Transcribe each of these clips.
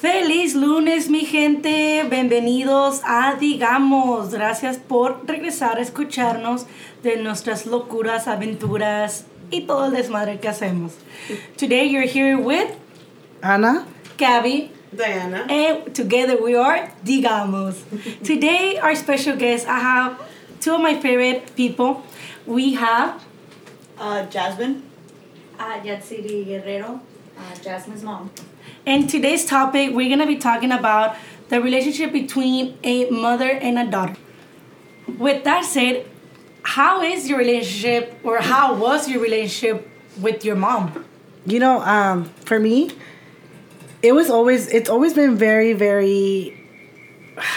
Feliz lunes, mi gente. Bienvenidos a Digamos. Gracias por regresar a escucharnos de nuestras locuras, aventuras y todo el desmadre que hacemos. Today you're here with Ana. Gabby. Diana. And together we are Digamos. Today, our special guest, I have two of my favorite people. We have Uh, Jasmine. Uh, Yatsiri Guerrero, uh, Jasmine's mom. And today's topic, we're gonna be talking about the relationship between a mother and a daughter. With that said, how is your relationship, or how was your relationship with your mom? You know, um, for me, it was always it's always been very, very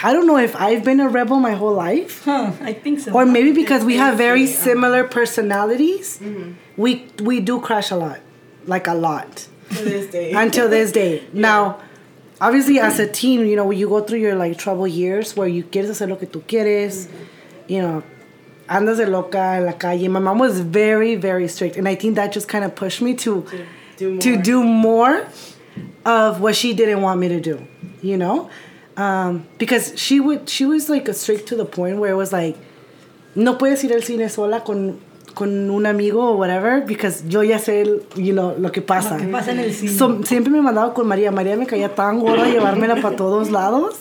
I don't know if I've been a rebel my whole life. Huh, I think so. Or maybe because we have very similar personalities, we we do crash a lot. Like a lot. To this day. until this day. Now, obviously, as a teen, you know, when you go through your like trouble years where you quieres hacer lo que tú quieres, you know, andas de loca en la calle. My mom was very, very strict, and I think that just kind of pushed me to do to more. do more of what she didn't want me to do. You know, um, because she would she was like a strict to the point where it was like, no puedes ir al cine sola con con un amigo o whatever because yo ya sé you know lo que pasa. ¿Qué pasa en el cine? So, siempre me mandaba con María. María me caía tan gorda llevármela para todos lados.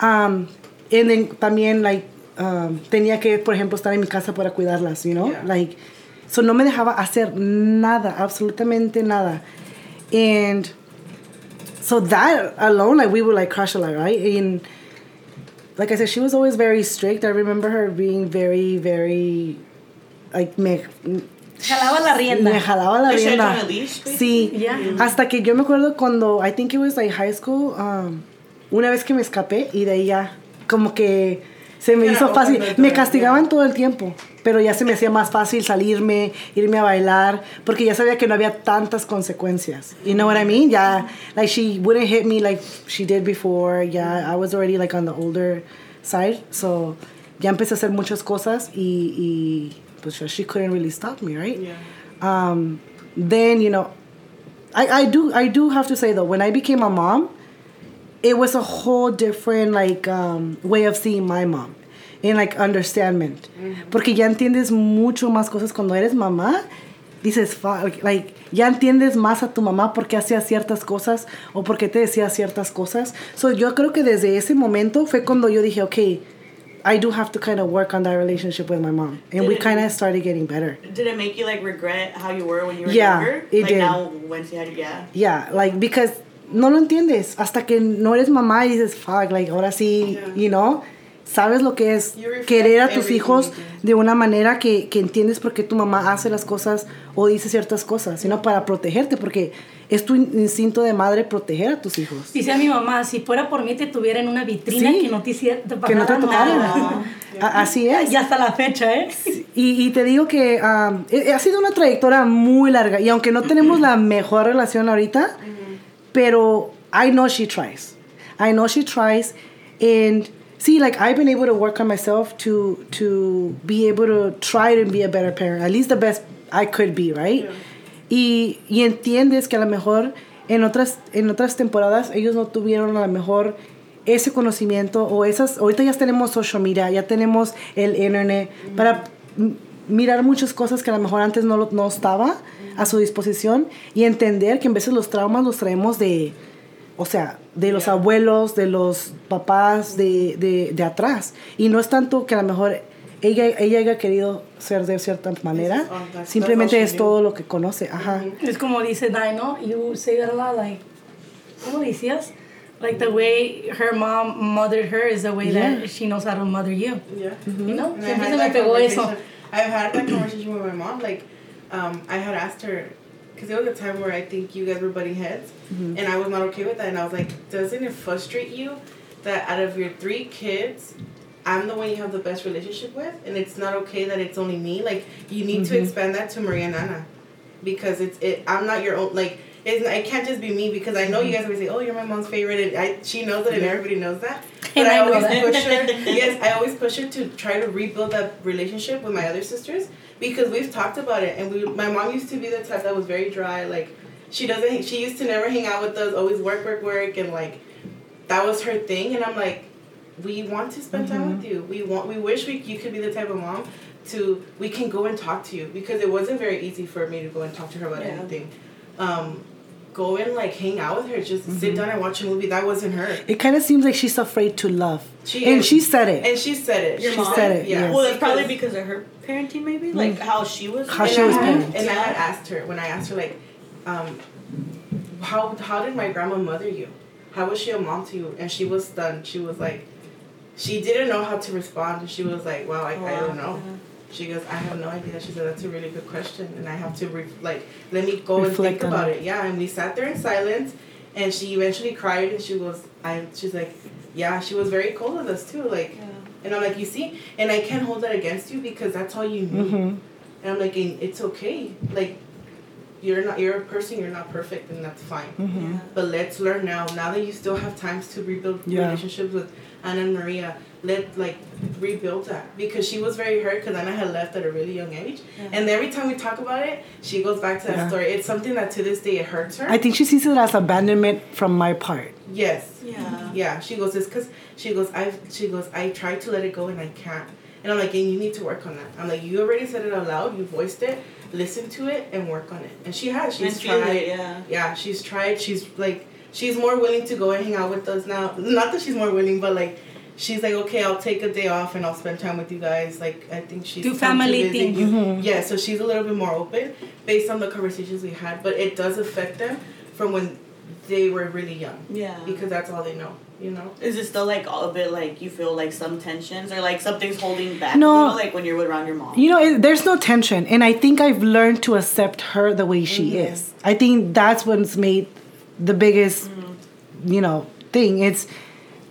Um, and then también, like, um, tenía que, por ejemplo, estar en mi casa para cuidarlas, you know? Yeah. Like, so no me dejaba hacer nada, absolutamente nada. And so that alone, like, we would, like, crush a lot, right? And like I said, she was always very strict. I remember her being very, very, like, me... Jalaba la rienda. Me jalaba la rienda. Sí. Yeah. Hasta que yo me acuerdo cuando, I think it was like high school, um, una vez que me escapé y de ahí ya, como que se me Era hizo fácil. Me castigaban todo el tiempo, pero ya se me hacía más fácil salirme, irme a bailar, porque ya sabía que no había tantas consecuencias. You know what I mean? Ya, like she wouldn't hit me like she did before. Ya, I was already like on the older side, so ya empecé a hacer muchas cosas y, y she couldn't really stop me, right? Yeah. um, then you know I, I do I do have to say though when I became a mom it was a whole different like um, way of seeing my mom and like understandment porque ya entiendes mucho más cosas cuando eres mamá dices like, ya entiendes más a tu mamá porque hacía ciertas cosas o porque te decía ciertas cosas so yo creo que desde ese momento fue cuando yo dije okay I do have to kind of work on that relationship with my mom and we Did it- kind of started getting better Did it make you like regret how you were when you were Yeah, younger? it like did. now when she had you, yeah. Yeah, like because no lo entiendes hasta que no eres mamá y dices, fuck, like ahora sí, Yeah. you know, sabes lo que es querer a tus hijos de una manera que, que entiendes por qué tu mamá hace las cosas o dice ciertas cosas, sino para protegerte, porque es tu in- instinto de madre proteger a tus hijos. Dice a mi mamá, si fuera por mí te tuviera en una vitrina Sí. que no te hiciera te Que no te tocaran. nada. A- Así es. Y hasta la fecha, ¿eh? Y, y te digo que um, ha sido una trayectoria muy larga y aunque no tenemos la mejor relación ahorita, pero I know she tries. I know she tries and see like I've been able to work on myself to to be able to try to be a better parent, at least the best I could be, right? Y, y entiendes que a lo mejor en otras en otras temporadas ellos no tuvieron a lo mejor ese conocimiento o esas ahorita ya tenemos social media, ya tenemos el internet para mirar muchas cosas que a lo mejor antes no, no estaba a su disposición y entender que en veces los traumas los traemos de, o sea, de los abuelos, de los papás, de, de, de atrás. Y no es tanto que a lo mejor ella, ella haya querido ser de cierta manera, oh, that's- simplemente es todo lo que conoce. Ajá. Es como dice Dino, you say that a lot, like, ¿cómo decías? Like the way her mom mothered her is the way Yeah. that she knows how to mother you. Yeah. You know? And I Siempre had se me pegó eso. I've had that conversation with my mom. Like, um, I had asked her, because there was a time where I think you guys were butting heads, Mm-hmm. and I was not okay with that. And I was like, doesn't it frustrate you that out of your three kids, I'm the one you have the best relationship with, and it's not okay that it's only me? Like, you need to Mhm. expand that to Maria and Nana, because it's it. I'm not your own. Like, it's, it can't just be me because I know you guys always say, "Oh, you're my mom's favorite," and I she knows that, and everybody knows that. And But I, I always push her. yes, I always push her to try to rebuild that relationship with my other sisters because we've talked about it, and we. My mom used to be the type that was very dry. Like, she doesn't. She used to never hang out with us. Always work, work, work, and like that was her thing, and I'm like, we want to spend time Mm-hmm. with you. We want. We wish we you could be the type of mom to we can go and talk to you because it wasn't very easy for me to go and talk to her about Yeah. anything. Um, go and like hang out with her, just Mm-hmm. sit down and watch a movie. That wasn't her. It kind of seems like she's afraid to love. She and is. she said it. And she said it. Your she mom? said it, Yeah. yes. Well, it's probably Because- because of her parenting, maybe like how she was. How and she I was had- parented. And I had asked her when I asked her like, um, how how did my grandma mother you? How was she a mom to you? And she was stunned. She was like, she didn't know how to respond. She was like, wow, I, I don't know. She goes, I have no idea. She said, that's a really good question, and I have to re- like let me go Reflect and think about it. it. Yeah, and we sat there in silence, and she eventually cried, and she goes, I. She's like, yeah, she was very cold with us too, like. And I'm like, you see, and I can't hold that against you because that's all you knew. Mhm. And I'm like, and it's okay. Like, you're not, you're a person, you're not perfect, and that's fine. Mhm. But let's learn now. Now that you still have times to rebuild Yeah. relationships with Anna and Maria, let like rebuild that because she was very hurt because Anna had left at a really young age. And every time we talk about it, she goes back to that Yeah. story. It's something that to this day it hurts her. I think she sees it as abandonment from my part. yes. Yeah. Yeah. She goes, it's because she goes, I've she goes, I tried to let it go and I can't. And I'm like, and you need to work on that. I'm like, you already said it out loud, you voiced it, listen to it and work on it. And she has. She's And tried. it, yeah. yeah, she's tried. She's like, she's more willing to go and hang out with us now. Not that she's more willing, but like, she's like, okay, I'll take a day off and I'll spend time with you guys. Like, I think she's Do family visit things. you. Mhm. Yeah, so she's a little bit more open based on the conversations we had, but it does affect them from when they were really young Yeah. because that's all they know. You know. Is it still like all a bit like you feel like some tensions or like something's holding back? No. You know, like when you're around your mom. You know, it, there's no tension, and I think I've learned to accept her the way she Mm-hmm. is. I think that's what's made the biggest, Mm-hmm. you know, thing. It's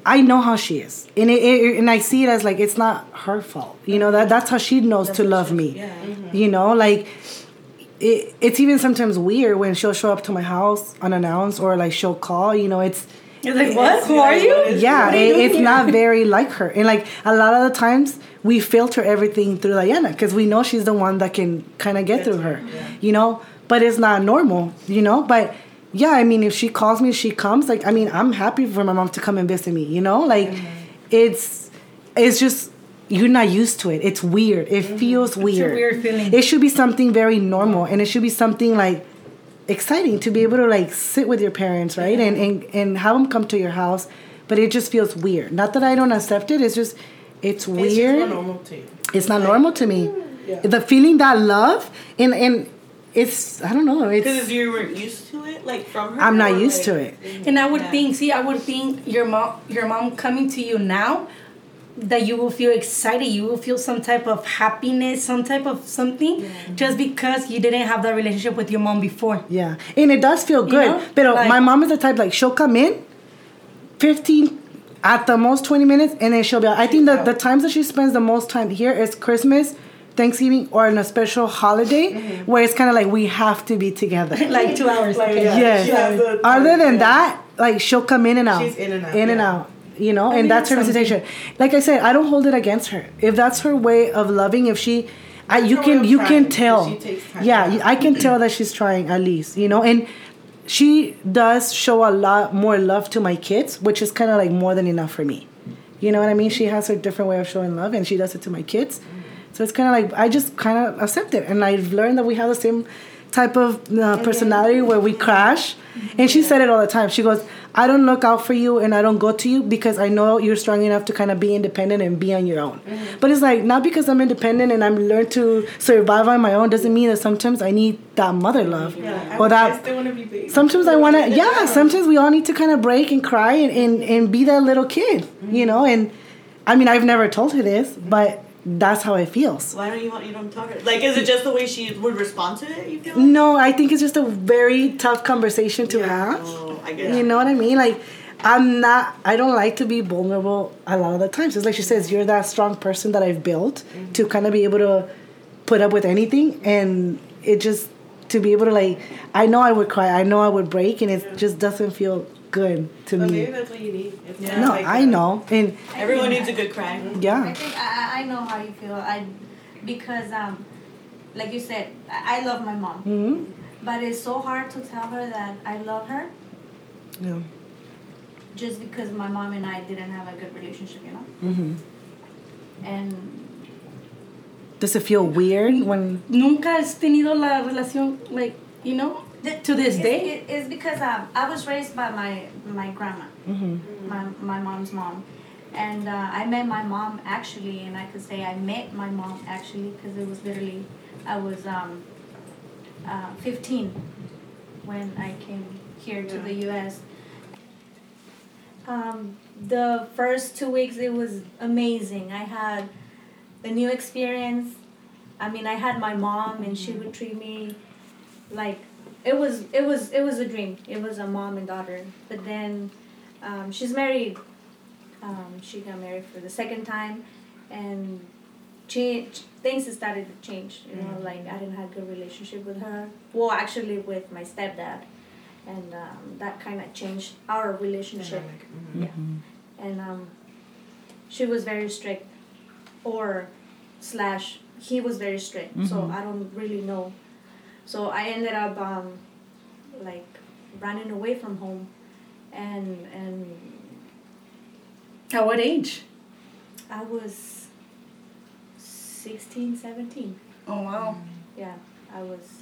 I know how she is, and it, it and I see it as like it's not her fault. You know that that's how she knows to love me. Yeah. You know, like it, it's even sometimes weird when she'll show up to my house unannounced or like she'll call. You know, it's You're like, what? Who are you? yeah, are you it, it's here? not very like her. And like a lot of the times, we filter everything through Diana because we know she's the one that can kind of get through her, you know. But it's not normal, you know. But yeah, I mean, if she calls me, she comes. Like, I mean, I'm happy for my mom to come and visit me, you know. Like, mm-hmm. it's it's just you're not used to it. It's weird. It mm-hmm. feels weird. weird feeling. It should be something very normal, and it should be something like exciting to be able to like sit with your parents, right? And, and and have them come to your house. But it just feels weird. Not that I don't accept it. It's just it's It's weird. just not normal to you. it's not like- normal to me. Yeah. The feeling that love and and it's I don't know. It's because It's you weren't used to it, like from her. I'm not or, used to like- it. Mm-hmm. And I would Yeah. think, see, I would think your mom, your mom coming to you now, that you will feel excited. You will feel some type of happiness, some type of something, just because you didn't have that relationship with your mom before. Yeah, and it does feel good. know? But Like- my mom is the type like she'll come in, fifteen, at the most twenty minutes, and then she'll be. out. I think that the times that she spends the most time here is Christmas, Thanksgiving, or in a special holiday Mm-hmm. where it's kind of like we have to be together. like two hours. Like, okay. yeah, yes. she has Other than yeah. that, like she'll come in and out. She's in and out, In and out. You know, mean, and that's her that's something. visitation. Like I said, I don't hold it against her. If that's her way of loving, if she, I, you can you trying, can 'cause tell. she takes time. Yeah, you- I can tell that she's trying at least. You know, and she does show a lot more love to my kids, which is kind of like more than enough for me. You know what I mean? She has her different way of showing love, and she does it to my kids. So it's kind of like I just kind of accept it, and I've learned that we have the same type of uh, personality where we crash. And she said it all the time. She goes, "I don't look out for you, and I don't go to you because I know you're strong enough to kind of be independent and be on your own." But it's like not because I'm independent and I'm learned to survive on my own doesn't mean that sometimes I need that mother love Yeah, or I that still want to be sometimes I want to, yeah, sometimes we all need to kind of break and cry and, and, and be that little kid, you know? And I mean, I've never told her this, but that's how it feels. Why don't you want you don't talk her? Like, is it just the way she would respond to it? You feel? Like? No, I think it's just a very tough conversation to have. Oh, I get You it. know what I mean? Like, I'm not, I don't like to be vulnerable a lot of the times. It's like she says, you're that strong person that I've built mm-hmm. to kind of be able to put up with anything. And it just, to be able to, like, I know I would cry, I know I would break, and it just doesn't feel good to But me. maybe that's what you need. It's Yeah. not No, like I that. know. And Everyone needs a good cry. I yeah. think I, I I know how you feel. I because um, like you said, I, I love my mom, hmm but it's so hard to tell her that I love her. Yeah. just because my mom and I didn't have a good relationship, you know. Mhm. And Does it feel weird when? Nunca has tenido la relación, like, you know, to this it's, day? it- it's because um, I was raised by my my grandma, Mhm. my my mom's mom, and uh, I met my mom actually, and I could say I met my mom actually because it was literally I was um, uh, 15 when I came here to the U.S. Um, the first two weeks it was amazing. I had a new experience. I mean, I had my mom, and she would treat me like it was it was it was a dream. It was a mom and daughter. But then um, she's married. Um, she got married for the second time, and change things started to change. You know, like I didn't have a good relationship with her. Well, actually, with my stepdad, and um, that kind of changed our relationship. Dynamic. Mhm. Yeah. And um, she was very strict, or slash he was very strict. So Mhm. I don't really know. So I ended up um, like running away from home, and and At what age? I was 16, 17. Oh, wow. Yeah, I was.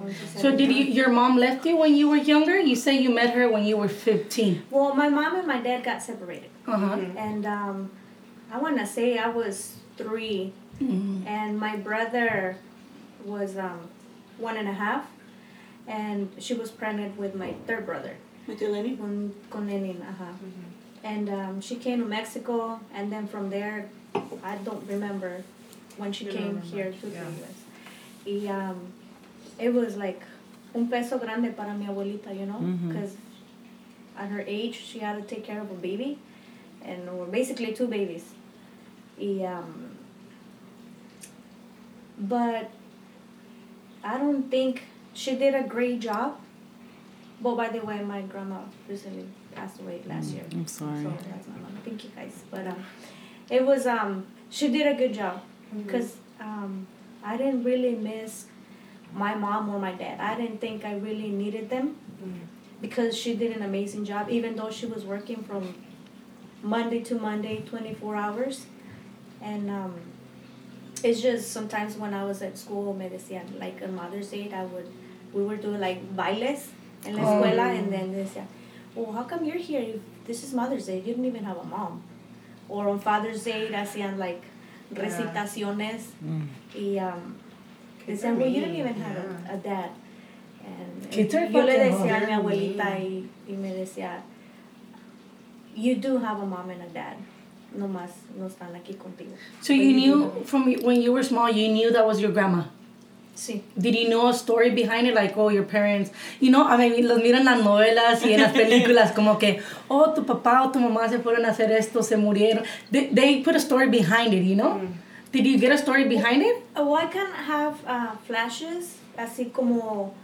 I was So did you, your mom left you when you were younger? You say you met her when you were 15. Well, my mom and my dad got separated, Uh-huh. and um, I want to say I was three Mhm. and my brother was um, one and a half, and she was pregnant with my third brother, With your Lenny? con, con Lenin, uh-huh. And um, she came to Mexico, and then from there, I don't remember when she You came don't remember, here to yeah. the U.S. Y, um, it was like un peso grande para mi abuelita, you know, because at her age she had to take care of a baby, and or basically two babies. Y, um, but I don't think she did a great job. But by the way, my grandma recently passed away last year. I'm sorry. So that's my mom. Thank you guys. But um, it was um, she did a good job because um, I didn't really miss my mom or my dad. I didn't think I really needed them because she did an amazing job. Even though she was working from Monday to Monday, twenty four hours, and um, it's just sometimes when I was at school, me decían like on Mother's Day, I would we were doing like bailes en la Oh. and then they decían, well, how come you're here? If this is Mother's Day. You didn't even have a mom. Or on Father's Day, hacían like Yeah. recitaciones. Mm. Y um, decían, well, you didn't even have yeah. a, a dad. And, are yo le decía a mi abuelita y, y me decía, you do have a mom and a dad. Nomás no están aquí contigo. So you knew from when you were small, you knew that was your grandma. Sí. Did you know a story behind it? Like, oh, your parents, you know, I mean, los miran en las novelas y en las películas, como que, oh, tu papá o tu mamá se fueron a hacer esto, se murieron. They, they put a story behind it, you know? Did you get a story behind it? Oh, I can have uh, flashes, así como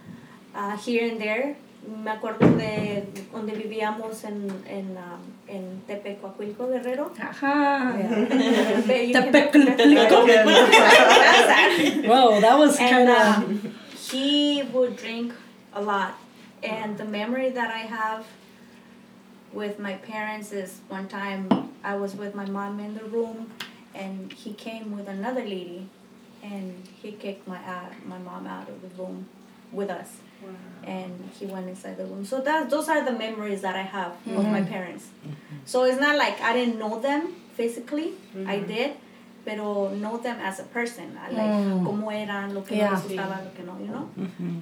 uh, here and there. Me acuerdo de donde vivíamos en, en, um, en Tepecoacuilco, Guerrero. Ajá. Yeah. But you can- Tepecuilco. That's Whoa, that was kind of. um, he would drink a lot and the memory that i have with my parents is one time i was with my mom in the room and he came with another lady and he kicked my uh, my mom out of the room with us and he went inside the room. So that those are the memories that i have of my mm-hmm. parents. Mm-hmm. So it's not like i didn't know them physically. I mm-hmm. did pero know them as a person. Like Mm. cómo eran lo que Yeah. les gustaba lo que no you know?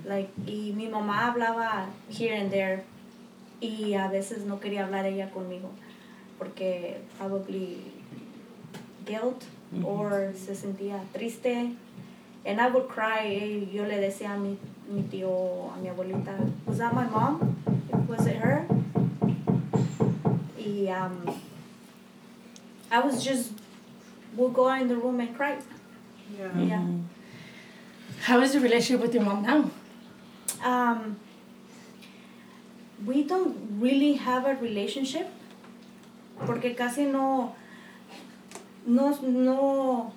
Like y mi mamá hablaba here and there y a veces no quería hablar ella conmigo porque probably guilt or se sentía triste. And I would cry y yo le decía a mi, mi tío a mi abuelita was that my mom was it her y um, I was just would go in the room and cry Yeah. yeah How is the relationship with your mom now? um, we don't really have a relationship porque casi no no no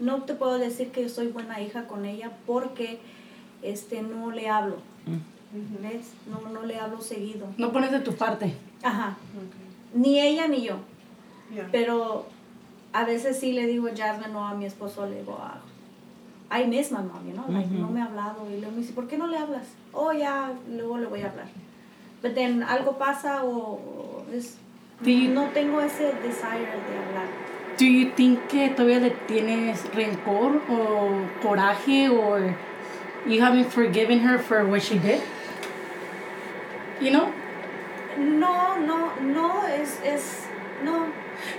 no te puedo decir que soy buena hija con ella porque este no le hablo ¿ves? No, no le hablo seguido. No pones de tu parte. Ajá. Ni ella ni yo. Yeah. Pero a veces sí le digo Jasmine o a mi esposo, le digo, ah, I miss my mom, you know, like, no me ha hablado. Y luego me dice, ¿por qué no le hablas? Oh, ya, luego le voy a hablar. Pero then algo pasa o, o es, you- no tengo ese desire de hablar. Do you think que todavía le tienes rencor o coraje or you haven't forgiven her for what she did? You know? No, no, no, es, es, no.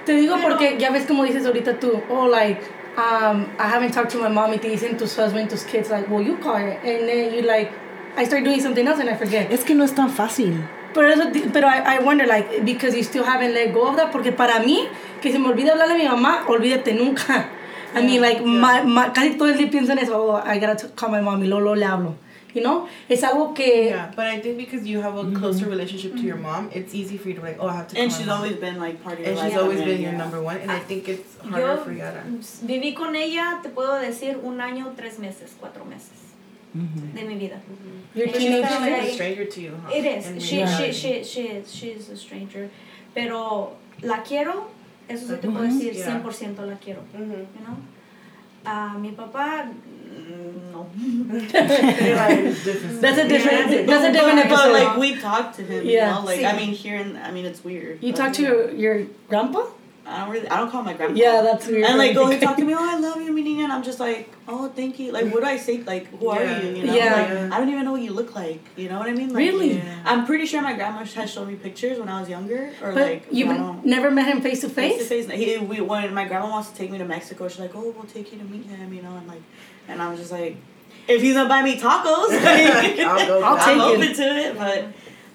Te digo Pero- porque ya ves como dices ahorita tú, oh, like, um, I haven't talked to my mom y te dicen tus husband, tus kids, like, well, you call it. And then you like, I start doing something else and I forget. Es que no es tan fácil. Pero, eso, pero I, I wonder, like, because you still haven't let go of that, porque para mí, que se me olvida hablarle a mi mamá, olvídate nunca. I mean, like, my, my, casi todo el día pienso en eso, oh, I gotta call my mom y luego, luego le hablo. You know? Es algo que... Yeah, but I think because you have a closer relationship to your mom, it's easy for you to like, oh, I have to. And call my she's mom. always been like part of your and life. she's always been your yeah. number one, and I think it's harder Yo for Yara. viví con ella, te puedo decir, un año, tres meses, cuatro meses de mi vida. Your She's She's teenage kind of like a stranger to you, huh? It is. She, she, she, she is. She is a stranger. Pero la quiero, eso sí te puedo decir, 100% la quiero. Mhm. You know? A mi papá, mm, no. That's a different, that's a different But, but, like we talked to him, Yeah. you know, like Sí. I mean, here and I mean, it's weird. you but, talk to your, your grandpa? I don't really. I don't call my grandpa. Yeah, that's weird. And like, go and talk to me. Oh, I love you, meaning, and I'm just like, oh, thank you. Like, what do I say? Like, who are you? You know, Yeah. like, I don't even know what you look like. You know what I mean? Like, Really? Yeah. I'm pretty sure my grandma has shown me pictures when I was younger, or But like, you've never met him face to face Face to face? face. He, we, when my grandma wants to take me to Mexico, she's like, "Oh, we'll take you to meet him," you know, and like, and I'm just like, if he's gonna buy me tacos, like, I'll go. I'll for take I'm it. open to it, but.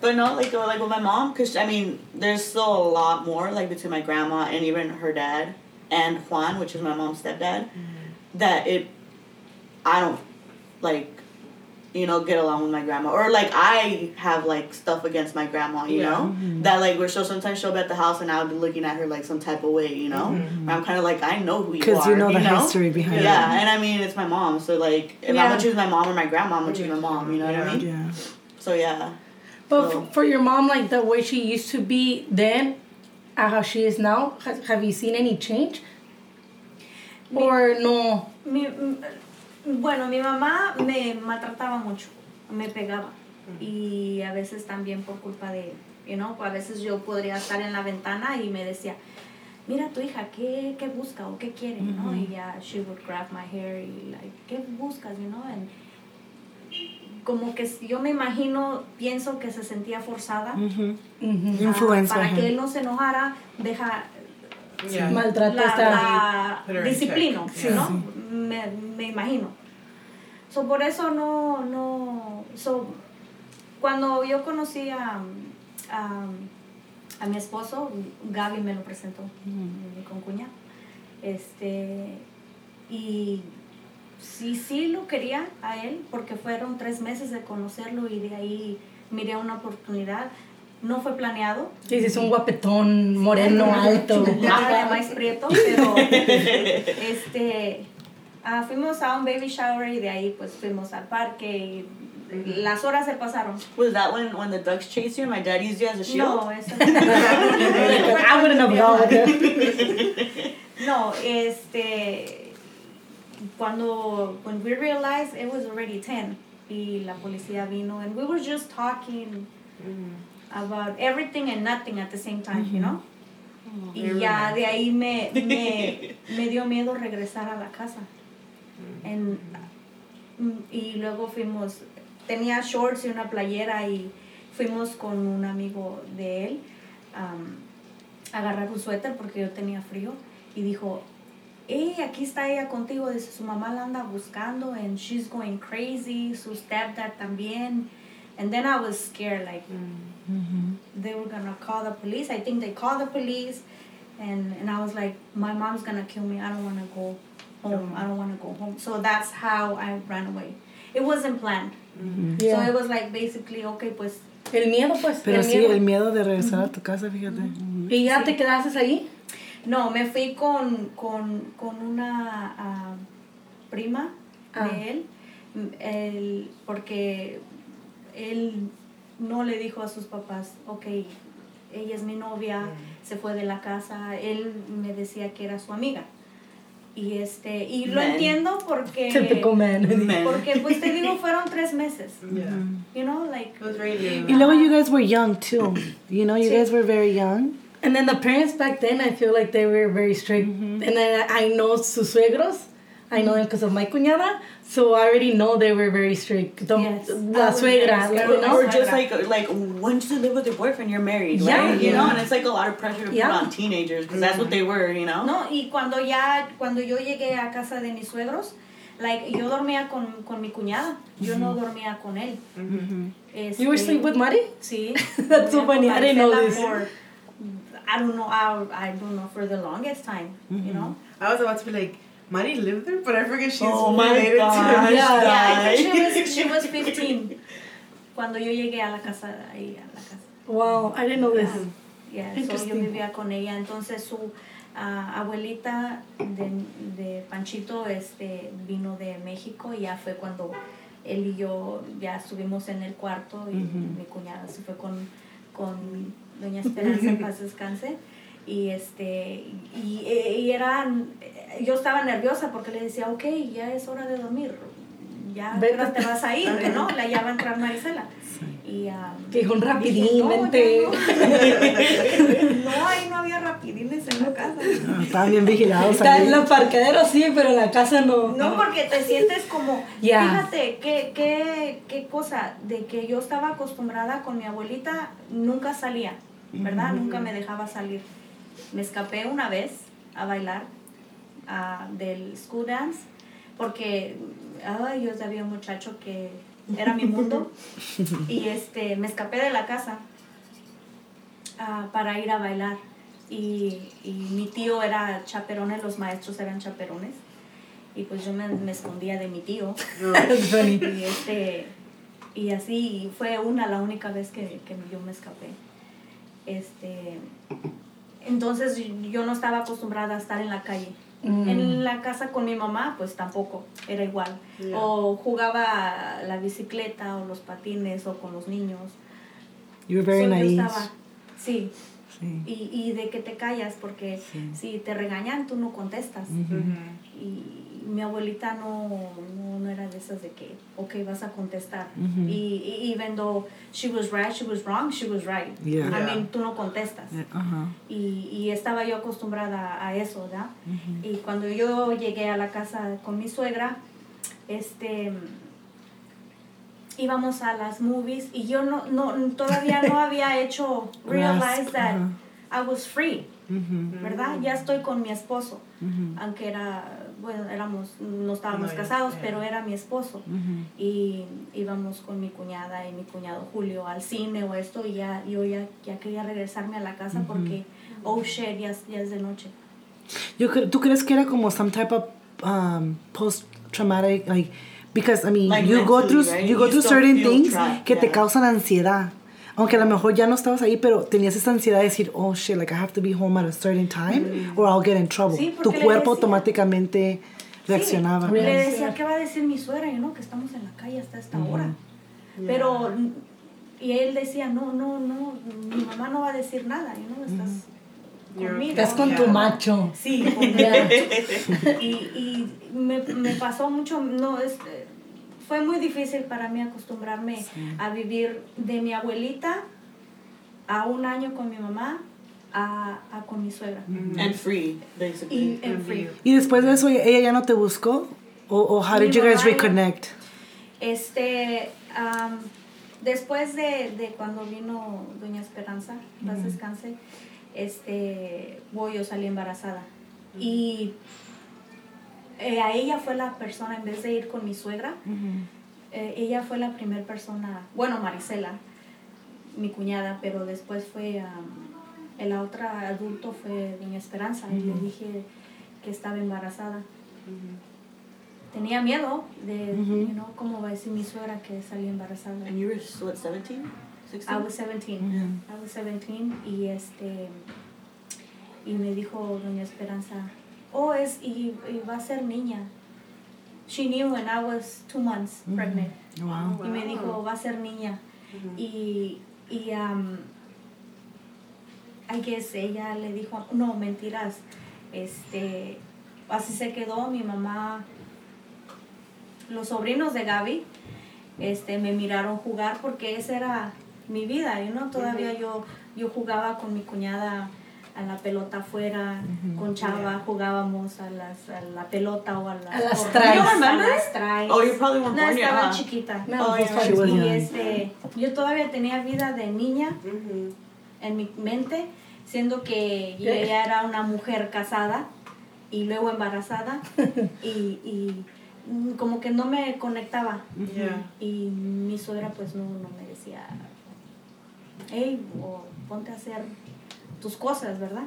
But no, like like with my mom, cause I mean, there's still a lot more like between my grandma and even her dad and Juan, which is my mom's stepdad, that it, I don't, like, you know, get along with my grandma, or like I have like stuff against my grandma, you Yeah. know, that like where she'll sometimes she'll be at the house and I'll be looking at her like some type of way, you know, Where I'm kind of like I know who you are, Because you know the history behind yeah, and I mean it's my mom, so like if I'm gonna choose my mom or my grandma, I'm gonna choose my mom. You know what I mean? Yeah. So yeah. But So- for your mom, like the way she used to be then, and how she is now, has, have you seen any change? Or no? Mi, mm, bueno, mi mamá me maltrataba mucho, me pegaba. Y a veces también por culpa de, you know, a veces yo podría estar en la ventana y me decía, mira tu hija, ¿qué, qué busca o qué quiere? ¿no? Y ya, she would grab my hair y like, ¿qué buscas? You know? And como que yo me imagino, pienso que se sentía forzada. By para que él no se enojara, deja Yeah. Maltrato la, disciplina. ¿no? Me, me imagino. So, por eso no, no, so, cuando yo conocí a, a, a mi esposo, Gaby me lo presentó, mi concuña, este, y sí, sí lo quería a él, porque fueron tres meses de conocerlo y de ahí miré una oportunidad. No fue planeado, Dices un guapetón moreno alto. Nada de más prieto, pero este ah, fuimos a un baby shower y de ahí pues fuimos al parque y las horas se pasaron. Was that when when the ducks chased you and my dad used you as a shield? No, eso I wouldn't have gone no, este cuando when we realized it was already 10 y la policía vino and we were just talking about everything and nothing at the same time, you know? Y Very ya romantic. de ahí me, me, me dio miedo regresar a la casa. Mm, y luego fuimos, tenía shorts y una playera y fuimos con un amigo de él am, a agarrar un suéter porque yo tenía frío y dijo, hey, aquí está ella contigo, dice, su mamá la anda buscando and she's going crazy, su stepdad también. And then I was scared, like, they were gonna call the police. I think they called the police, and and I was like, my mom's gonna kill me. I don't wanna go home. I don't wanna go home. So that's how I ran away. It wasn't planned. So Yeah. it was like basically, okay, pues El miedo, pues. Pero el sí, miedo. el miedo de regresar a tu casa, fíjate. ¿Y ya te quedaste ahí? No, me fui con con con una ah, prima Ah. de él, mm, el, porque él no le dijo a sus papás, ok, ella es mi novia, se fue de la casa, él me decía que era su amiga. Y este, y lo entiendo porque, Typical man. Porque pues te digo, fueron tres meses. Yeah. You know, like, It was. Y luego you guys were young too. You know, you Sí. guys were very young. And then the parents back then, I feel like they were very strict. Mm-hmm. And then I know sus suegros. I know them because of my cuñada. So I already know they were very strict. The, Yes. La Oh, suegra, yes. like, Or- you know? or just like like once you live with your boyfriend, you're married, Yeah, right? You know, and it's like a lot of pressure to Yeah. put on teenagers because that's what they mm-hmm. were, you know. No, y cuando ya, cuando yo llegué a casa de mis suegros, like, yo dormía con, con mi cuñada, yo no mm-hmm. dormía con él. Este, You were sleep with Mari? Sí. That's so funny, I didn't know this. For, I don't know, I, I don't know, for the longest time, you know? I was about to be like, Mari lived there, but I forget she's Oh my related gosh. to Yeah. Yeah, I think Die. she was, she was 15 cuando yo llegué a la casa, ahí a la casa. Wow, I didn't know this. Yeah, so yo vivía con ella. Entonces su ah, abuelita de, de Panchito este, vino de México y ya fue cuando él y yo ya estuvimos en el cuarto y mi cuñada se fue con, con Doña Esperanza en paz descanse. Y este y, y era yo estaba nerviosa porque le decía, ok, ya es hora de dormir. Ya ¿a qué hora Vete. te vas a ir, no, la ya va a entrar Marisela. Y ah, Que dijo, dije, rapidín, "No, vente". no. No, ahí no había rapidines en la casa. Ah, Estaban bien vigilados Está en los parqueaderos sí, pero en la casa no. No, porque te sientes como, Ya. fíjate, qué, qué, qué cosa, de que yo estaba acostumbrada con mi abuelita, nunca salía, ¿verdad? Nunca me dejaba salir. Me escapé una vez a bailar ah, del school dance, porque ay, yo sabía un muchacho que era mi mundo, y este, me escapé de la casa ah, para ir a bailar. Y, y mi tío era chaperones, los maestros eran chaperones. Y pues yo me, me escondía de mi tío. Y, este, y así fue una, la única vez que, que yo me escapé. Este, entonces yo no estaba acostumbrada a estar en la calle. Mm. En la casa con mi mamá, pues tampoco, era igual. Yeah. O jugaba la bicicleta o los patines o con los niños. You were very So, yo naive. estaba- sí, Sí. y, y de que te callas, porque Sí. si te regañan, tú no contestas. Y mi abuelita no, no, no era de esas de que, ok, vas a contestar. Ujú. y, y even though she was right, she was wrong, she was right. Yeah. I mean, tú no contestas. Ajá. Y, y estaba yo acostumbrada a eso, ¿verdad? Y cuando yo llegué a la casa con mi suegra, este íbamos a las movies y yo no, no todavía no había hecho realize that ajá. I was free, ¿verdad? Ya estoy con mi esposo, aunque era, bueno, éramos, no estábamos No, casados, yeah. pero era mi esposo. ujú. Y íbamos con mi cuñada y mi cuñado Julio al cine o esto y ya yo ya, ya quería regresarme a la casa porque, oh shit, ya, es- ya es de noche. Yo ¿Tú crees que era como some type of um, post-traumatic, like, because, I mean, Like you go mentally, through, right? you go You through certain things que te yeah. causan ansiedad. Aunque a lo mejor ya no estabas ahí, pero tenías esa ansiedad de decir, oh shit, like I have to be home at a certain time or I'll get in trouble. Sí, tu cuerpo automáticamente reaccionaba. Sí, le decía, ¿qué va a decir mi suegra? Y no, que estamos en la calle hasta esta hora. Pero, y él decía, no, no, no, mi mamá no va a decir nada, y no, estás conmigo. Estás con tu macho. Sí, con Yeah. y, y me, me pasó mucho, no, es, eh, fue muy difícil para mí acostumbrarme a vivir de mi abuelita a un año con mi mamá a, a con mi suegra. and free, basically. Y en free. Y después de eso, ella ya no te buscó? ¿O, o how Mi did you guys reconnect? Este, am, después de, de cuando vino Doña Esperanza, paz descanse, este, voy, yo salí embarazada. Y eh, a ella fue la persona, en vez de ir con mi suegra, eh, ella fue la primera persona, bueno, Marisela, mi cuñada, pero después fue, am, el otro adulto fue Doña Esperanza, y le dije que estaba embarazada. Tenía miedo de, you know, cómo va a decir mi suegra que salí embarazada. And you were, what, 17? 16? I was 17. I was 17 y este y me dijo doña Esperanza, "Oh, es y, y va a ser niña." she knew when I was two months pregnant. Wow. Y me dijo, va a ser niña. Y, y um, I guess ella le dijo, no, mentiras. Este, así se quedó mi mamá. Los sobrinos de Gaby este, me miraron jugar porque esa era mi vida. Y no todavía yo, yo jugaba con mi cuñada a la pelota afuera, con Chava jugábamos a, las, a la pelota o a las, A las por- traes. a You remember? las traes. Oh, you probably weren't No, born yet, estaba chiquita. No, Oh, yeah. She was Y este, yo todavía tenía vida de niña Mhm. en mi mente, siendo que yo ya era una mujer casada y luego embarazada y, y como que no me conectaba. Yeah. Y mi suegra pues no, no me decía, hey, o ponte a hacer tus cosas, ¿verdad?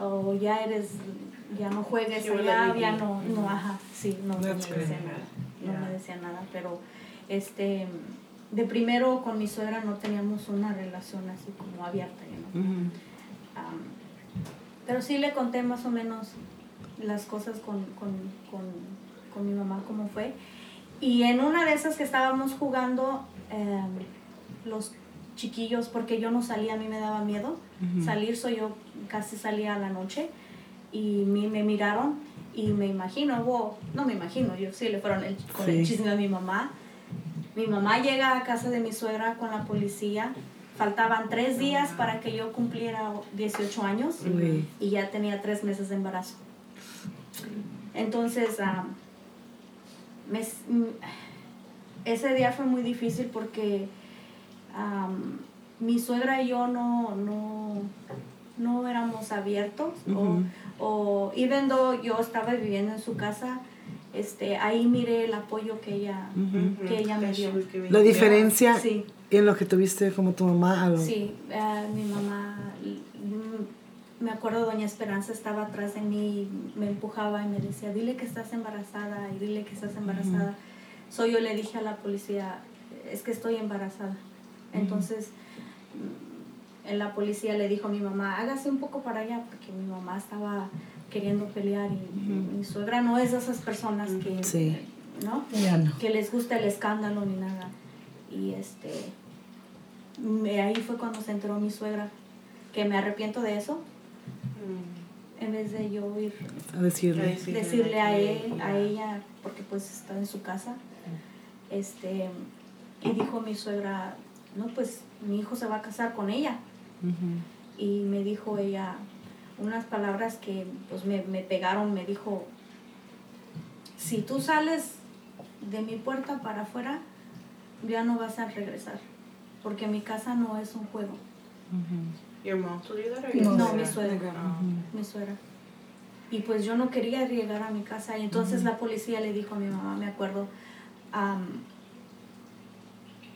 O ya eres, ya no juegues allá, ya no, no, ajá, sí, no, no me decía nada, no Yeah. me decía nada, pero este, de primero con mi suegra no teníamos una relación así como abierta. Am, pero sí le conté más o menos las cosas con, con, con, con mi mamá, cómo fue. Y en una de esas que estábamos jugando, em, los chiquillos, porque yo no salía, a mí me daba miedo salir, soy yo casi salía a la noche y mi- me miraron y me imagino, wow, no me imagino, yo sí le fueron el, con el Sí. chisme a mi mamá. Mi mamá llega a casa de mi suegra con la policía. Faltaban tres días para que yo cumpliera 18 años y ya tenía tres meses de embarazo. Entonces, am, me s- m- ese día fue muy difícil porque mi suegra y yo no, no, no éramos abiertos. O, o even though yo estaba viviendo en su casa, este, ahí miré el apoyo que ella, que ella me dio. La you. diferencia Sí. en lo que tuviste como tu mamá lo... Sí, eh, mi mamá, mm, me acuerdo doña Esperanza estaba atrás de mí, y me empujaba y me decía, dile que estás embarazada y dile que estás embarazada. So yo le dije a la policía, es que estoy embarazada. Entonces, mm, en la policía le dijo a mi mamá, hágase un poco para allá, porque mi mamá estaba queriendo pelear y mi suegra no es de esas personas que, Sí. ¿no? Ya no. que les gusta el escándalo ni nada. Y este, me- ahí fue cuando se enteró mi suegra que me arrepiento de eso, Mm. en vez de yo ir A decirle. A él, a ella, porque pues está en su casa, este, y dijo mi suegra, no pues mi hijo se va a casar con ella. Y me dijo ella unas palabras que pues me, me pegaron, me dijo, si tú sales de mi puerta para afuera, ya no vas a regresar, porque mi casa no es un juego, Your mom told you that or No, no, mi suegra, Oh. mi suegra. Y pues yo no quería llegar a mi casa. Y entonces la policía le dijo a mi mamá, me acuerdo, am,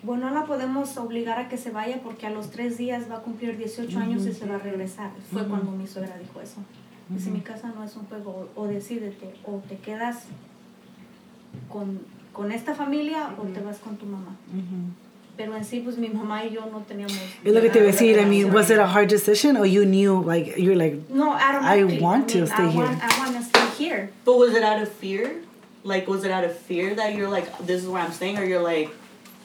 bueno, no la podemos obligar a que se vaya porque a los tres días va a cumplir 18 años y se va a regresar. Fue cuando mi suegra dijo eso. Dice, mi casa no es un juego, o, decídete, o te quedas con, con esta familia o te vas con tu mamá. Pero en sí, pues mi mamá y yo no teníamos... Es lo que te iba a decir, I mean, was it a hard decision or you knew, like, you're like, No, I want to mean, stay I here. Want, I want to stay here. But was it out of fear? Like, was it out of fear that you're like, this is where I'm staying, or you're like,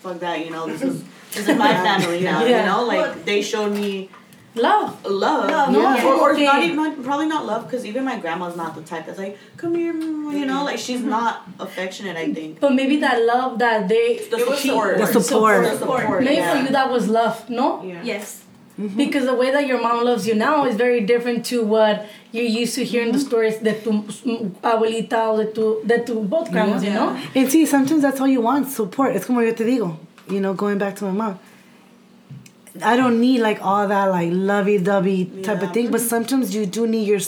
fuck that, you know, this is this is my family now, you know? Like Well- they showed me Love. love, Love, no, yeah. or, or Okay. not even probably not love, because even my grandma's not the type that's like, come here, mm,", mm you know, like she's mm-hmm. not affectionate. I think But maybe that love that they. the It was support, The support. the support, Maybe yeah. for you that was love, no? Yeah. Yes. Mm-hmm. Because the way that your mom loves you now is very different to what you used to hear in the stories that tu mm, abuelita o de tu, de tu both grandmas, you know? and see, sometimes that's all you want, support. Es como yo te digo, you know, going back to my mom. I don't need like all that like lovey-dovey type of thing, but sometimes you do need your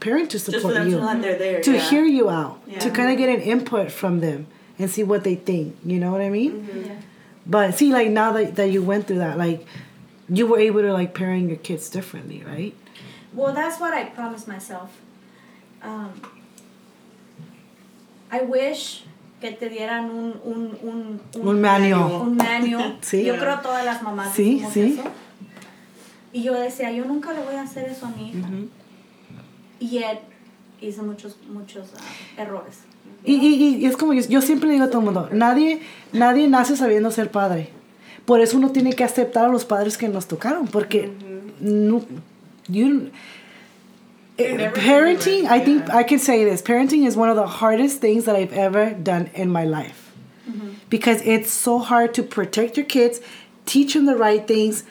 parent to just for support them you. to know that they're there, to yeah. hear you out, to kind of get an input from them and see what they think. You know what I mean? Mm-hmm. Yeah. But see, like now that, that you went through that, like you were able to like parent your kids differently, right? Well, that's what I promised myself. Um, I wish que te dieran un un un Un manual. un manual. Sí. Yo creo todas las mamás Sí, sí. eso. Y yo decía, yo nunca le voy a hacer eso a mi hija. Y yet, hice muchos, muchos ah, errores. Y, y, y es como yo, yo siempre digo a todo el mundo, nadie, nadie nace sabiendo ser padre. Por eso uno tiene que aceptar a los padres que nos tocaron, porque no, you, eh, parenting, I think yeah. I can say this, parenting is one of the hardest things that I've ever done in my life. Because it's so hard to protect your kids, teach them the right things.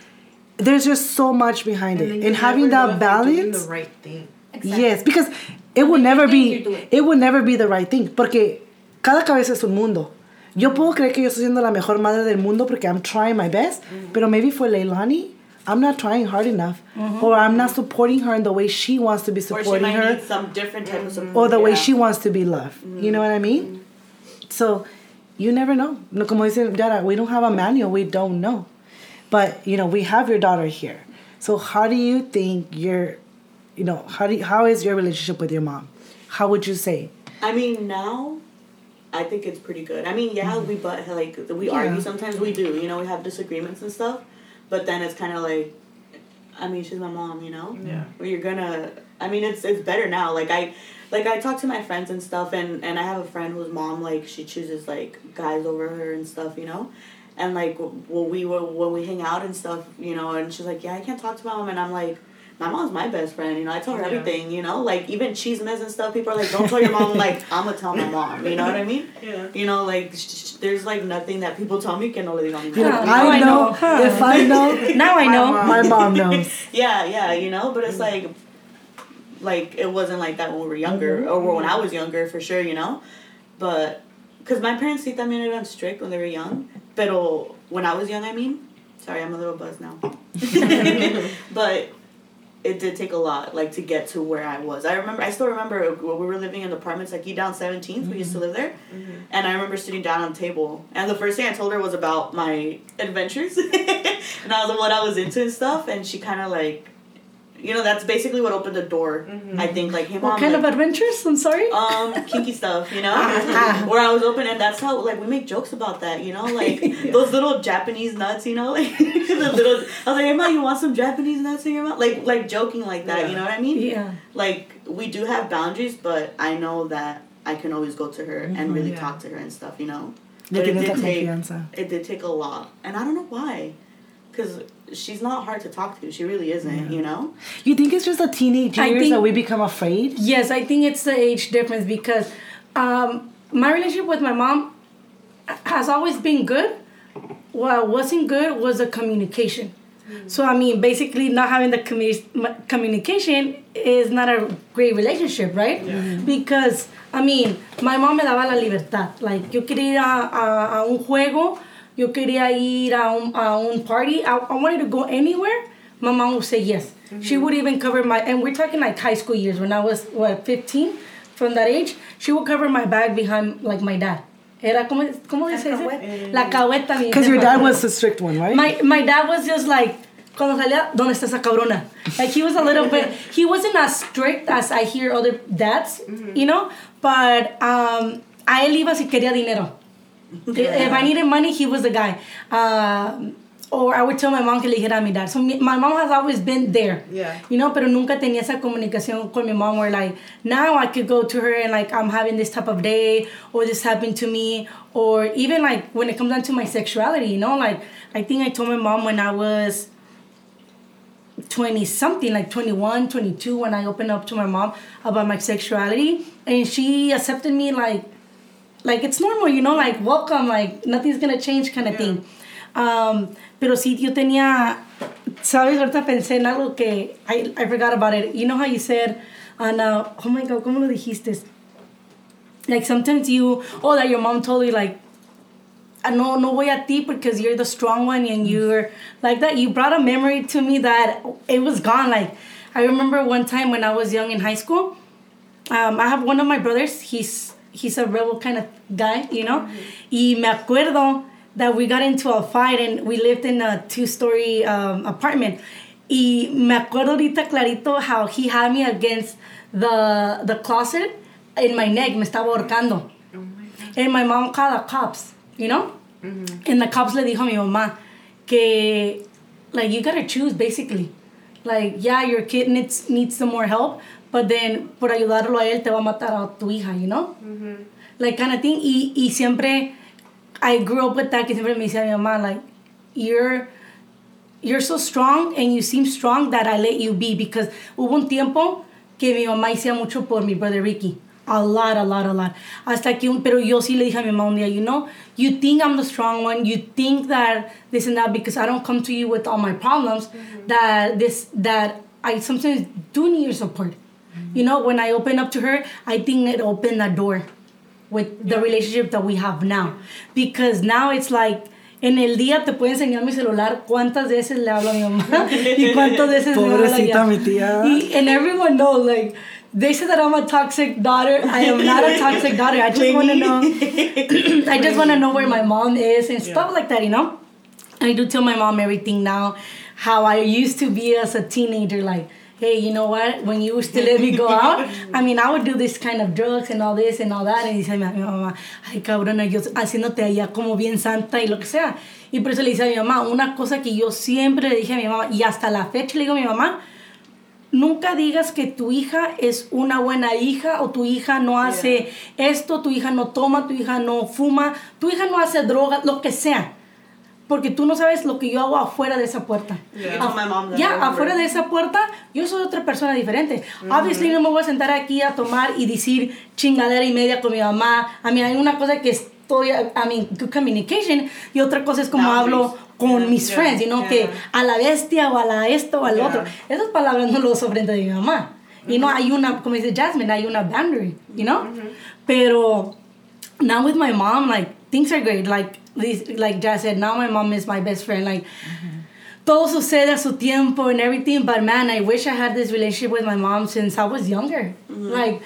There's just so much behind And it. And having that balance, the right thing. Yes, because it will never be it. it will never be the right thing, porque cada cabeza es un mundo. Yo puedo creer que yo estoy siendo la mejor madre del mundo porque I'm trying my best, pero maybe for Leilani, I'm not trying hard enough, or I'm not supporting her in the way she wants to be supporting Or she might her, need some different type of support. or the way she wants to be loved. You know what I mean? Mm-hmm. So, you never know. No, como dice Yara, we don't have a manual. We don't know, but you know we have your daughter here. So how do you think your, you know, how do you, how is your relationship with your mom? How would you say? I mean, now, I think it's pretty good. I mean, yeah, mm-hmm. we but like we Yeah. argue sometimes. We do, you know, we have disagreements and stuff. But then it's kind of like, I mean, she's my mom, you know. Yeah. Where you're gonna. I mean, it's it's better now. Like I, like I talk to my friends and stuff, and and I have a friend whose mom like she chooses like guys over her and stuff, you know. And like when we were when we hang out and stuff, you know, and she's like, yeah, I can't talk to my mom, and I'm like. My mom's my best friend, you know. I tell her Yeah. everything, you know. Like even cheese and stuff. People are like, "Don't tell your mom." Like, I'm gonna tell my mom. You know what I mean? Yeah. You know, like sh- sh- there's like nothing that people tell me que no le digo a mi You're mom. like, Now I I know. know, huh. If I know, Now I My know. mom. my mom knows. Yeah, yeah, you know, but it's like, like it wasn't like that when we were younger, mm-hmm. or when mm-hmm. I was younger for sure, you know, but because my parents sí también eran strict when they were young, pero when I was young, I mean, sorry, I'm a little buzzed now, but it did take a lot, like to get to where I was. I remember, I still remember when we were living in apartments, like you down 17th, we used to mm-hmm. live there, mm-hmm. and I remember sitting down on a table, and the first thing I told her was about my adventures, and I was what I was into and stuff, and she kind of like, you know, that's basically what opened the door. Mm-hmm. I think like, hey mom, What kind like, of adventures? I'm sorry. um kinky stuff, you know, ah, ah. where I was open, and that's how like we make jokes about that, you know, like those little Japanese nuts, you know, like the little. I was like, hey mom, you want some Japanese nuts in your mouth? Like like joking like that, you know what I mean? yeah. like we do have boundaries, but I know that I can always go to her and mm-hmm. really Yeah. talk to her and stuff, you know. But it did take confianza. it did take a lot, and I don't know why, because she's not hard to talk to. She really isn't, you know. You think it's just the teenage I years think- that we become afraid? Yes, I think it's the age difference because um, my relationship with my mom has always been good. What wasn't good was the communication. So I mean, basically, not having the commu- communication is not a great relationship, right? Yeah. Because I mean, my mom me daba la libertad. Like yo quería ir a, a, a un juego, yo quería ir a un, a un party. I, I wanted to go anywhere. My mom would say yes. She would even cover my, and we're talking like high school years when I was what 15, from that age. She would cover my bag behind like my dad. Era como, ¿cómo dice ese? La cahueta. mi Because your dad was the strict one, right? My my dad was just like cuando salía, ¿dónde está esa cabrona? Like he was a little bit. He wasn't as strict as I hear other dads, you know. But um, a él iba si quería dinero. If I needed money, he was the guy. Um, or I would tell my mom que le dijera a mi dad. So mi- my mom has always been there. Yeah. You know, pero nunca tenía esa comunicación con mi mom where like now I could go to her and like I'm having this type of day or this happened to me or even like when it comes down to my sexuality, you know, like I think I told my mom when I was 20 something like 21 22 when i opened up to my mom about my sexuality and she accepted me like like it's normal you know like welcome like nothing's gonna change kind of thing. Um pero sí yo tenía sabes? Ahorita pensé en algo que I, I forgot about it. You know how you said Ana oh my god cómo lo dijiste? Like sometimes you oh that your mom told you like "Ah, no no voy a ti because you're the strong one and you're like that. You brought a memory to me that it was gone. Like i remember one time when i was young in high school um, i have one of my brothers. He's he's a rebel kind of guy you know? Y me acuerdo that we got into a fight and we lived in a two-story um, apartment. Y me acuerdo ahorita clarito how he had me against the the closet in my neck me estaba ahorcando. And my mom called the cops, you know? And the cops le dijo a mi mamá que, like, you gotta choose basically. Like, yeah, your kid needs needs some more help, but then por ayudarlo a él te va a matar a tu hija, you know? Like kind of thing. Y, y siempre, I grew up with that, que siempre me decía mi mamá, like, you're, you're so strong and you seem strong that I let you be because hubo un tiempo que mi mamá hacía mucho por mi brother Ricky. A lot, a lot, a lot. Hasta que un, pero yo sí le dije a mi mamá un día, you know, you think I'm the strong one, you think that this and that because I don't come to you with all my problems, that this, that I sometimes do need your support. You know, when I open up to her, I think it opened that door with the relationship that we have now. Because now it's like, en el día te puedo enseñar mi celular cuántas veces le hablo a mi mamá y cuántas veces me habla Pobrecita ella. mi tía. Y, and everyone knows, like, they say that I'm a toxic daughter. I am not a toxic daughter. I just want to know. I just want to know where my mom is and stuff like that, you know? I do tell my mom everything now, how I used to be as a teenager, like, hey, you know what? When you used to let me go out, I mean, I would do this kind of drugs and all this and all that. Y dice mi, mi mamá, ay, cabrona, yo haciéndote allá como bien santa y lo que sea. Y por eso le dice a mi mamá, una cosa que yo siempre le dije a mi mamá, y hasta la fecha le digo a mi mamá, nunca digas que tu hija es una buena hija o tu hija no hace esto, tu hija no toma, tu hija no fuma, tu hija no hace drogas, lo que sea. Porque tú no sabes lo que yo hago afuera de esa puerta. I Ya, remember. afuera de esa puerta, yo soy otra persona diferente. Obviously, no me voy a sentar aquí a tomar y decir chingadera y media con mi mamá. A mí hay una cosa que estoy, I mean, good communication, y otra cosa es como hablo con mis Yeah, friends, know, que yeah. a la bestia o a la esto o al Yeah. otro. Esas palabras no lo frente de mi mamá. Y no hay una, como dice Jasmine, hay una boundary, you know? Pero now with my mom, like, things are great. Like, this, like Jazz said, now my mom is my best friend. Like, todo sucede a su tiempo and everything, but man, I wish I had this relationship with my mom since I was younger. Like,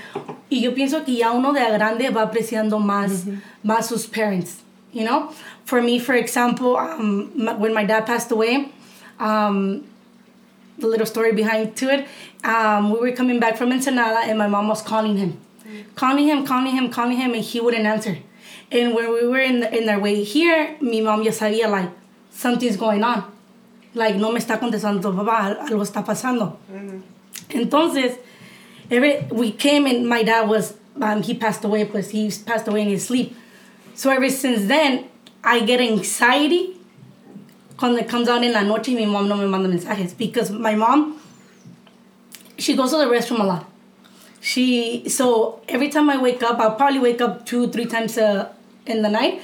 y yo pienso que ya uno de a grande va apreciando más, más sus parents, you know? For me, for example, um, when my dad passed away, um, the little story behind to it, um, we were coming back from Ensenada and my mom was calling him. Calling him, calling him, calling him, and he wouldn't answer. And when we were in, the, in our way here, mi mom ya sabía, like, something's going on. Like, no me está contestando papá, al- algo está pasando. Entonces, every, we came and my dad was, um, he passed away, pues he passed away in his sleep. So ever since then, I get anxiety cuando it comes out in la noche y mi mom no me manda mensajes. Because my mom, she goes to the restroom a lot. She, so every time I wake up, I'll probably wake up two, three times uh, in the night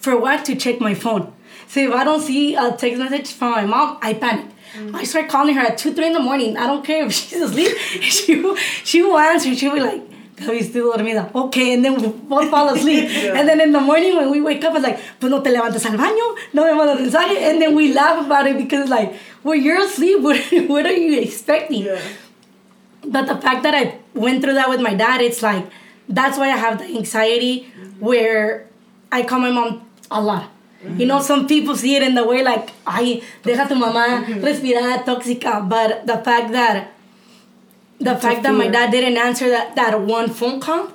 for what? To check my phone. So if I don't see a text message from my mom, I panic. I start calling her at 2, 3 in the morning. I don't care if she's asleep. she, will- she will answer. She'll be like, Gaby, estoy dormida. Okay, and then we'll both fall asleep. And then in the morning when we wake up, it's like, pues no te levantas al baño, no me mandas mensaje. And then we laugh about it because like, well, you're asleep. What, what are you expecting? Yeah. But the fact that I went through that with my dad, it's like that's why I have the anxiety where I call my mom a lot. You know, some people see it in the way like, ay, deja tu mamá mm-hmm. respirar tóxica. But the fact that the It's fact that my dad didn't answer that, that one phone call,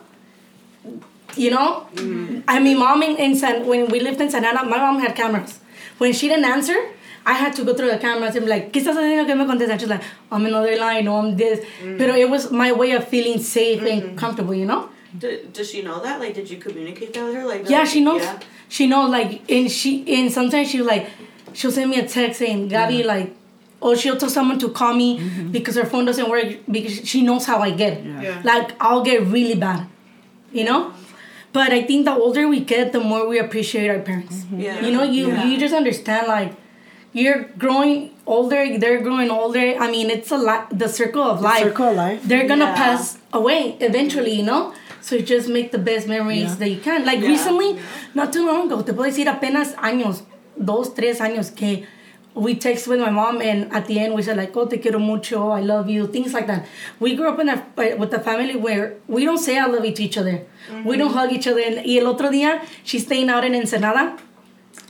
you know, mm-hmm. I mean, mom in, in San, when we lived in Santa Ana, my mom had cameras. When she didn't answer, I had to go through the cameras and be like, ¿qué estás haciendo que me contestas? She's like, I'm another line, or I'm this. Mm. But it was my way of feeling safe and mm-hmm. comfortable, you know? D- does she know that? Like, did you communicate that with her? Like, Yeah, like, she knows. Yeah. She knows, like, and she, and sometimes she'll like, she'll send me a text saying, Gabby, like, or she'll tell someone to call me mm-hmm. because her phone doesn't work because she knows how I get. Yeah. Like, I'll get really bad, you know? But I think the older we get, the more we appreciate our parents. Mm-hmm. Yeah. You know, you Yeah. you just understand like you're growing older, they're growing older. I mean, it's a lot the circle of life. circle of life. They're gonna Yeah. pass away eventually, you know? So you just make the best memories Yeah. that you can. Like Yeah. recently, not too long ago, te puedo decir apenas años, dos, tres años que we text with my mom and at the end we said like, oh, te quiero mucho, I love you, things like that. We grew up in a, uh, with a family where we don't say I love you to each other. We don't mm-hmm. hug each other. And, y el otro día, she's staying out in Ensenada.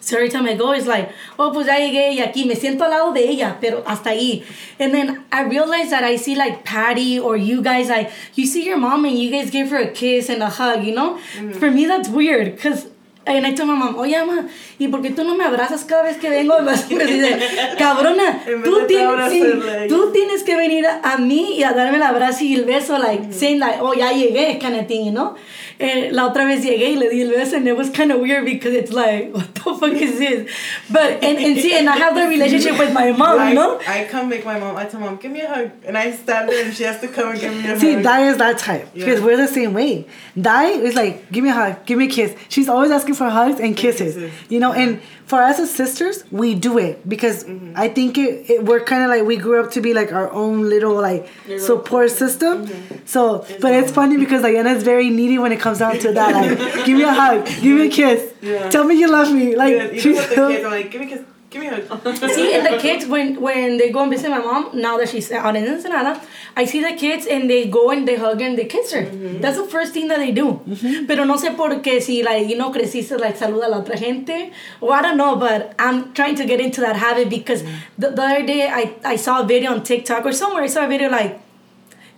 So every time I go, it's like, oh, pues ya llegué y aquí me siento al lado de ella, pero hasta ahí. And then I realize that I see like Patty or you guys, like, you see your mom and you guys give her a kiss and a hug, you know? Mm-hmm. For me, that's weird because. And I told my mom, oye, mamá, ¿y por qué tú no me abrazas cada vez que vengo? Me dice, cabrona, En tú tienes, sí, tú tienes que venir a mí y a darme el abrazo y el beso, like, saying like, oh, ya llegué, kind of thing, you know? Eh, la otra vez llegué y le di el beso and it was kind of weird because it's like, what the fuck is this? But, and, and see, and I have the relationship with my mom, I, you know? I come make my mom. I tell mom, give me a hug, and I stand there, and she has to come and give me a See, hug. Dai is that type because Yeah. we're the same way. Dai is like, give me a hug, give me a kiss. She's always asking for hugs and kisses, kisses. you know. And for us as sisters, we do it because Mm-hmm. I think it, it we're kind of like we grew up to be like our own little like Little- support system. Mm-hmm. So, but it's funny because Diana is very needy when it comes down to that. Like, give me a hug, give me a kiss, Yeah. tell me you love me. Like, Yeah, even she's with the so- kids, I'm like, give me a kiss, give me a hug. See, and the kids, when, when they go and visit my mom, now that she's out in Ensenada, I see the kids and they go and they hug and they kiss her. That's the first thing that they do. Pero no sé por qué, si, like, you know, creciste, like, saluda a la otra gente. Or I don't know, but I'm trying to get into that habit because the, the other day I, I saw a video on TikTok or somewhere, I saw a video like,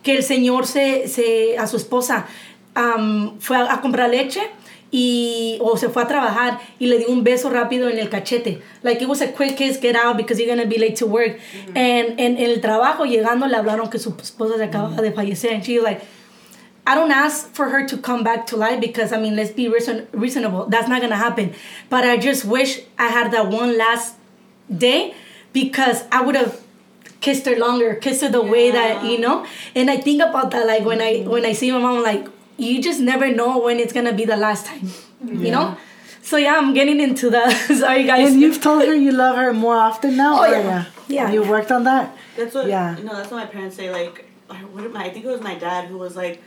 que el señor se, se a su esposa am, fue a, a comprar leche y o se fue a trabajar y le dio un beso rápido en el cachete. Like it was a quick kiss get out because you're gonna be late to work. And en el trabajo llegando le hablaron que su esposa se acaba de fallecer. And she was like I don't ask for her to come back to life because I mean let's be reason- reasonable. That's not gonna happen. But I just wish I had that one last day because I would have kissed her longer, kissed her the way that you know. And I think about that like when I when I see my mom, I'm like you just never know when it's gonna be the last time, you know. So yeah, I'm getting into the. Sorry guys. And you've told her you love her more often now. Oh, or yeah. Yeah. You worked on that. That's what. Yeah. no, that's what my parents say. Like, I- what did my, I think it was my dad who was like,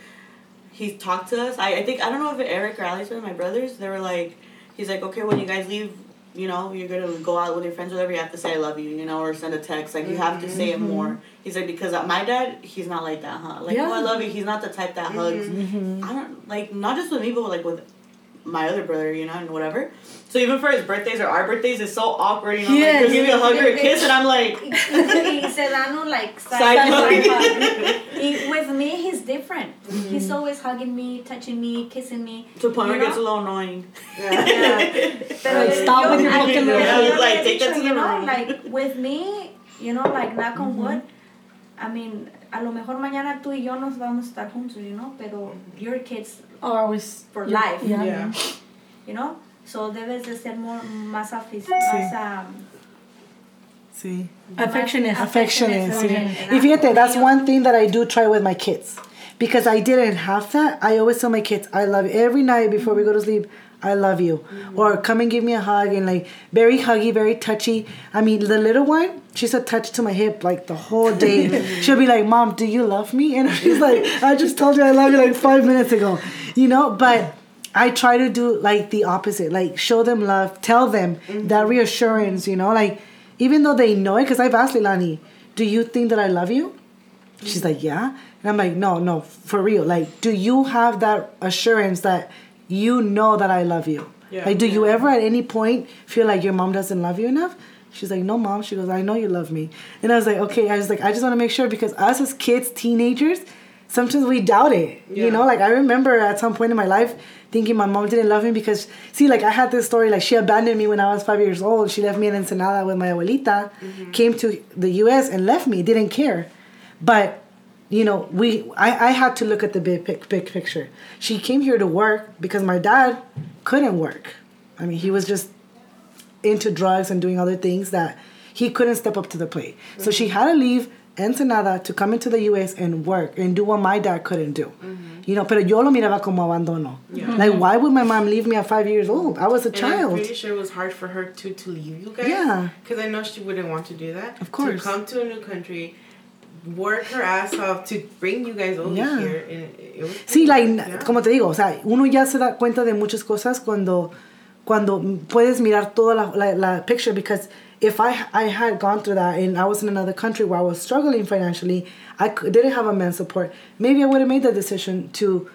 he talked to us. I, I think I don't know if Eric or Alex were my brothers. They were like, he's like, okay, when you guys leave, you know, you're gonna go out with your friends, whatever. You have to say I love you, you know, or send a text. Like you have to say it more. He's like because uh, my dad, he's not like that, huh? Like Yeah. oh I love you. He's not the type that hugs. I don't like not just with me, but like with my other brother, you know, and whatever. So even for his birthdays or our birthdays, it's so awkward. You know, Yes. like he'll give me a hug or a kiss, and I'm like. y se dan un like side, Side side, hug. hug. He- with me, he's different. He's mm-hmm. always hugging me, touching me, kissing me. To the point where it gets a little annoying. Yeah. Pero Like, stop yo- with your I- fucking yo- mouth. yo le Like, take that dicho, to the you know, room. like with me, you know, like knock on wood. Mm-hmm. I mean, a lo mejor mañana tú y yo nos vamos a estar juntos, you know, pero mm-hmm. your kids Or always for life, Yeah. Yeah. you know. So debes de ser more, más afic- más um, See. Affectionate. affectionate. Affectionate, sí. sí. Y fíjate, that's one thing that I do try with my kids. Because I didn't have that, I always tell my kids, I love you. Every night before we go to sleep, I love you. Or come and give me a hug and like very huggy, very touchy. I mean, the little one, she's attached to my hip like the whole day. She'll be like, Mom, do you love me? And she's like, I just told you I love you like five minutes ago. You know, but I try to do like the opposite, like show them love, tell them mm-hmm. that reassurance, you know, like even though they know it, because I've asked Leilani, do you think that I love you? Mm-hmm. She's like, yeah. And I'm like, no, no, for real. Like, do you have that assurance that you know that I love you? Yeah. Like, do you ever at any point feel like your mom doesn't love you enough? She's like, no, mom. She goes, I know you love me. And I was like, okay. I was like, I just want to make sure because us as kids, teenagers, sometimes we doubt it. Yeah. You know, like I remember at some point in my life thinking my mom didn't love me because, see, like I had this story, like she abandoned me when I was five years old. She left me in Ensenada with my abuelita, mm-hmm. came to the US and left me, didn't care. But you know, we I, I had to look at the big big picture. She came here to work because my dad couldn't work. I mean, he was just into drugs and doing other things that he couldn't step up to the plate. So she had to leave Ensenada to come into the US and work and do what my dad couldn't do. Mm-hmm. You know, pero yo lo miraba como abandono. Yeah. Like, mm-hmm. why would my mom leave me at five years old? I was a And child. I'm pretty sure it was hard for her to to leave you guys. Yeah. Because I know she wouldn't want to do that. Of course. To come to a new country, work her ass off to bring you guys over Yeah. here, and it, it was. Sí, like, Yeah. como te digo, o sea, uno ya se da cuenta de muchas cosas cuando, cuando puedes mirar toda la, la, la picture because if I, I had gone through that and I was in another country where I was struggling financially, I c- didn't have a man support, maybe I would have made the decision to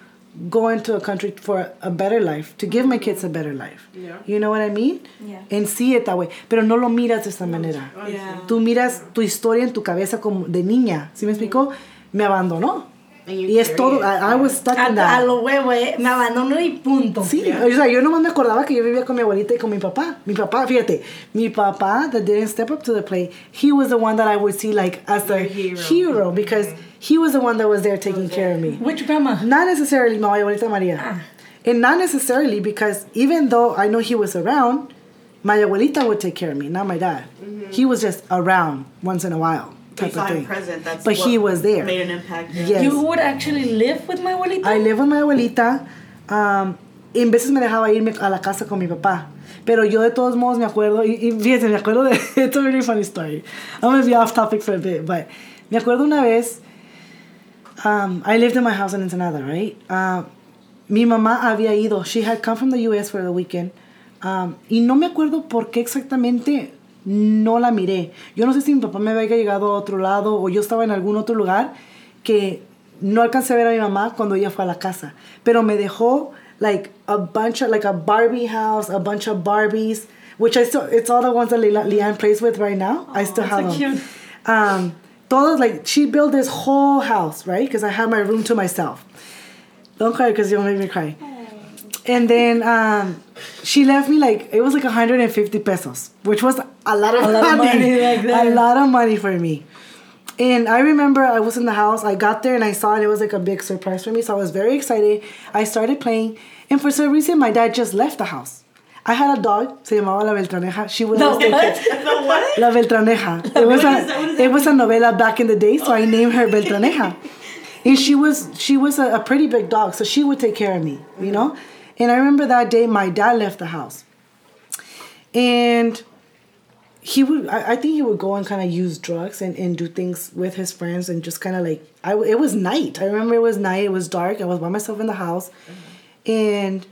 go into a country for a better life, to give my kids a better life. Yeah. You know what I mean? Yeah. And see it that way. Pero no lo miras de esta manera. Yeah. Tú miras tu historia en tu cabeza como de niña. ¿Sí me explico? Me abandonó. And Y es todo. I, I was stuck A, in a that. lo huevo, eh. Me abandono y punto. Sí, Yeah. o sea, yo nomás me acordaba que yo vivía con mi abuelita y con mi papá. Mi papá, fíjate, mi papá that didn't step up to the plate, he was the one that I would see like as the Your hero. hero, because he was the one that was there taking care of me. Which grandma? Not necessarily my abuelita Maria. And not necessarily because even though I know he was around, my abuelita would take care of me, not my dad. He was just around once in a while type of thing. present. That's But he was there. Made an impact. yeah. Yes. You would actually live with my abuelita? I live with my abuelita. Um, y en veces me dejaba irme a la casa con mi papá. Pero yo de todos modos me acuerdo, y, y fíjense, me acuerdo de, it's a really funny story. I'm gonna be off topic for a bit, but me acuerdo una vez, um, I lived in my house in Ensenada, right? Um, mi mamá había ido, she had come from the US for the weekend, um, y no me acuerdo por qué exactamente no la miré. Yo no sé si mi papá me había llegado a otro lado o yo estaba en algún otro lugar que no alcancé a ver a mi mamá cuando ella fue a la casa, pero me dejó like a bunch of like a Barbie house, a bunch of Barbies, which I still it's all the ones that Le- Leanne plays with right now. I still have so them. cute. Um, todos like she built this whole house, right? Because I had my room to myself. Don't cry because you'll make me cry. And then um, she left me like it was like 150 pesos, which was a lot of A lot of money, money back a lot of money for me. And I remember I was in the house. I got there and I saw it. It was like a big surprise for me. So I was very excited. I started playing, and for some reason, my dad just left the house. I had a dog. Se llamaba La Beltraneja. She would always take what? care- The what? La Beltraneja. It was a that? It was a novela back in the day, so I named her Beltraneja. And she was she was a, a pretty big dog, so she would take care of me, you know. And I remember that day my dad left the house, and he would I, I think he would go and kind of use drugs and, and do things with his friends and just kind of like I it was night. I remember it was night. It was dark. I was by myself in the house, and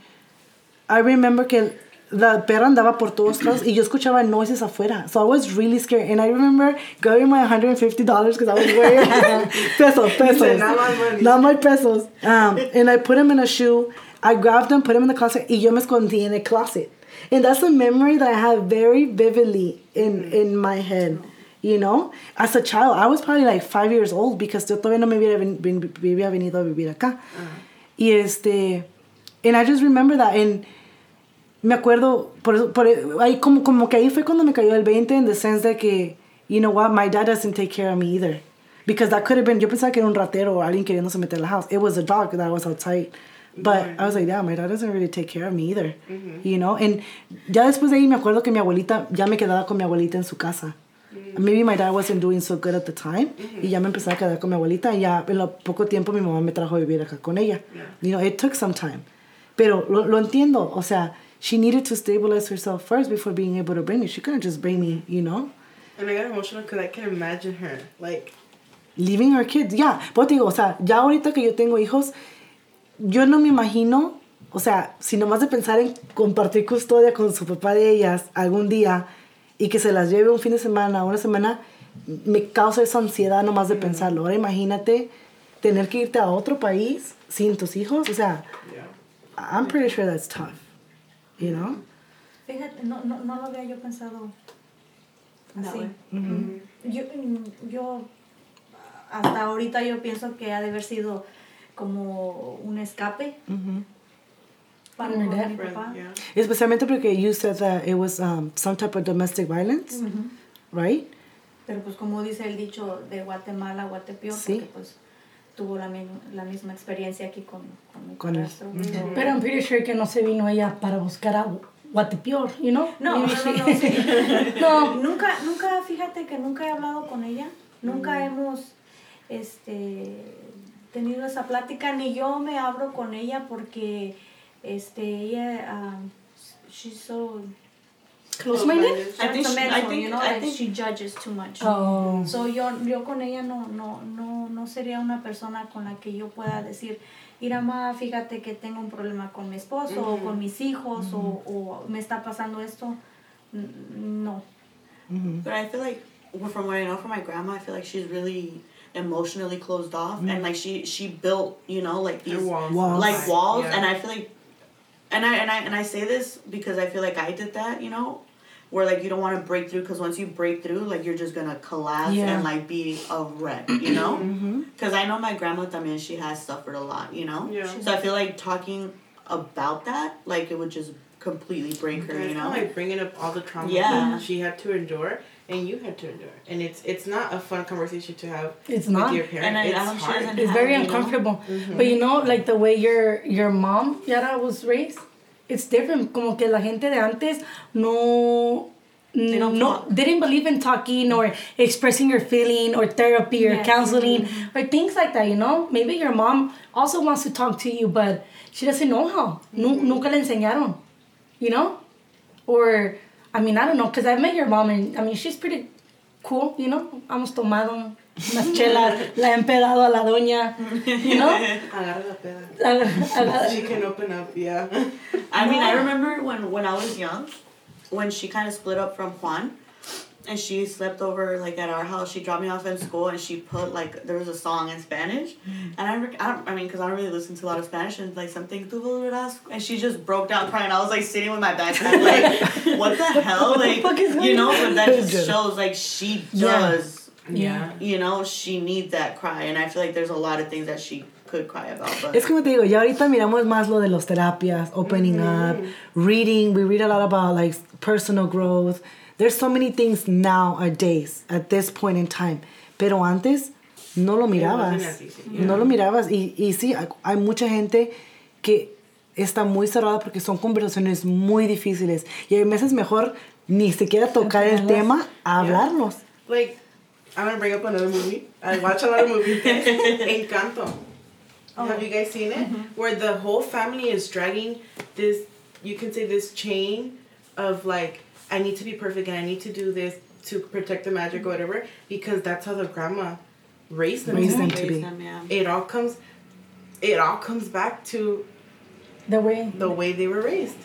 I remember que la perra andaba por todos lados y yo escuchaba noises afuera. So I was really scared. And I remember grabbing my $150 because I was wearing pesos, pesos. "Not my money." Not my pesos. Um, and I put them in a shoe. I grabbed them, put them in the closet, y yo me escondí in a closet. And that's a memory that I have very vividly in, in my head. You know, as a child, I was probably like five years old because yo todavía no me hubiera, ven, ven- hubiera venido a vivir acá. Y este, and I just remember that. And me acuerdo, por por, ahí como, como que ahí fue cuando me cayó el 20 in the sense de que, you know what, my dad doesn't take care of me either. Because that could have been, yo pensaba que era un ratero o alguien queriéndose meter a la house. It was a dog that was outside. But I was like, yeah, my dad doesn't really take care of me either. You know? And ya después de ahí me acuerdo que mi abuelita, ya me quedaba con mi abuelita en su casa. Maybe my dad wasn't doing so good at the time. Y ya me empecé a quedar con mi abuelita. Y ya en lo poco tiempo mi mamá me trajo a vivir acá con ella. You know, it took some time. Pero lo, lo entiendo. O sea, she needed to stabilize herself first before being able to bring me. She couldn't just bring me, you know? And I got emotional because I can imagine her like Leaving her kids. Ya, pues te digo, o sea, ya ahorita que yo tengo hijos, yo no me imagino, o sea, si nomás de pensar en compartir custodia con su papá de ellas algún día y que se las lleve un fin de semana, una semana, me causa esa ansiedad nomás de pensarlo. Ahora imagínate tener que irte a otro país sin tus hijos, o sea, yeah. I'm pretty sure that's tough, you know? Fíjate, no, no, no lo había yo pensado así. Yo, mm, yo hasta ahorita yo pienso que ha de haber sido como un escape para Mi mi dad. papá. Yeah. Especialmente porque you said that it was um, some type of domestic violence, right? Pero pues como dice el dicho de Guatemala, Guatepeor, Sí. porque pues tuvo la, mi- la misma experiencia aquí con, con mi Con el- padrastro. So- Pero I'm pretty sure que no se vino ella para buscar a Guatepeor, you know? No, no, no, no, sí. No. Nunca, nunca, fíjate que nunca he hablado con ella. Nunca hemos este, tenido esa plática, ni yo me abro con ella porque este, ella, um, she's so Close-minded? I think she- I think- you know, I like think- she judges too much. Oh. So yo, yo con ella no, no, no, no sería una persona con la que yo pueda decir, mira ma, fíjate que tengo un problema con mi esposo o con mis hijos o, o me está pasando esto. No. But I feel like, well, from what I know from my grandma, I feel like she's really emotionally closed off, and like she she built, you know, like these walls. Walls. like walls, yeah. and I feel like, and I and I and I say this because I feel like I did that, you know, where like you don't want to break through because once you break through, like you're just gonna collapse Yeah. and like be a wreck, you know? Mm-hmm. Because I know my grandma también she has suffered a lot, you know. Yeah. So I feel like talking about that, like it would just completely break her, you know. like bringing up all the trauma Yeah. that she had to endure and you had to endure, and it's it's not a fun conversation to have It's with not. your parent. And I- it's I'm hard. it's It's very You know? uncomfortable. Mm-hmm. But you know, like the way your your mom Yara was raised, it's different. Como que la gente de antes no. They don't no, talk. they didn't believe in talking or expressing your feeling or therapy or Yes. counseling mm-hmm. or things like that, you know? Maybe your mom also wants to talk to you, but she doesn't know how. Nu- mm-hmm. Nunca le enseñaron, you know? Or, I mean, I don't know, because I met your mom and, I mean, she's pretty cool, you know? Hemos tomado unas chelas, la he empedado a la doña, you know? Agarra la peda. Aga- aga- She can open up, yeah. I mean, I remember when when I was young, when she kind of split up from Juan, and she slept over like at our house. She dropped me off in school, and she put like there was a song in Spanish, mm-hmm. and I rec- I, don't, I mean, because I don't really listen to a lot of Spanish, and like something tu volverás, and she just broke down crying. I was like sitting with my backpack, like what the hell, like fuck is you know, but that just shows like she does, Yeah. you know, she needs that cry, and I feel like there's a lot of things that she could cry about, but. Es como te digo, ya ahorita miramos más lo de los terapias, opening mm-hmm. up, reading. We read a lot about like personal growth. There's so many things nowadays at this point in time. Pero antes no lo mirabas. No lo mirabas. Y, y sí, hay- mucha gente que está muy cerrada porque son conversaciones muy difíciles. Y hay veces mejor ni siquiera tocar el tema a hablarlos. Like, I'm gonna bring up another movie. I watch a lot of movies. Encanto. Have you guys seen it? Where the whole family is dragging this, you can say this chain of like, I need to be perfect and I need to do this to protect the magic or whatever because that's how the grandma raised them. Raised them to be. Them, yeah. It all comes, it all comes back to The way. the way they were raised.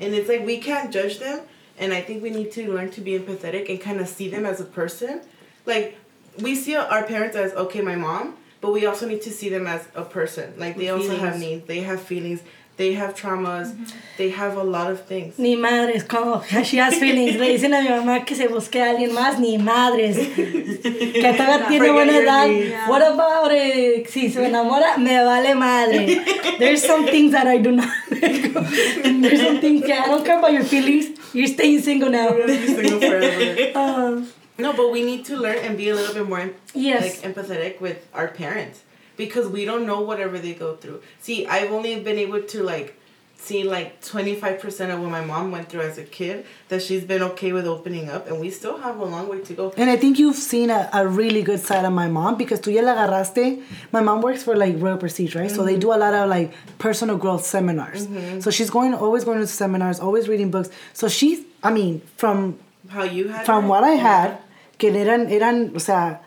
And it's like we can't judge them and I think we need to learn to be empathetic and kind of see them as a person. Like we see our parents as okay, my mom, but we also need to see them as a person. Like they With also have needs, they have feelings, they have traumas, they have a lot of things. Ni madres, como she has feelings. Le dicen a mi mamá que se busque a alguien más, ni madres. Que todavía tiene buena edad. needs. What about it? si se enamora? Me vale madre. There's some things that I do not. There's some things que I don't care about your feelings. You're staying single now. Be single forever. Uh, No, but we need to learn and be a little bit more Yes. like empathetic with our parents because we don't know whatever they go through. See, I've only been able to like see like 25% of what my mom went through as a kid that she's been okay with opening up and we still have a long way to go. And I think you've seen a, a really good side of my mom because tú ya la agarraste. My mom works for like Royal Prestige, right? So they mm-hmm. do a lot of like personal growth seminars. Mm-hmm. So she's going, always going to seminars, always reading books. So she's, I mean, from How you had from her? what I had, que eran, eran, o sea,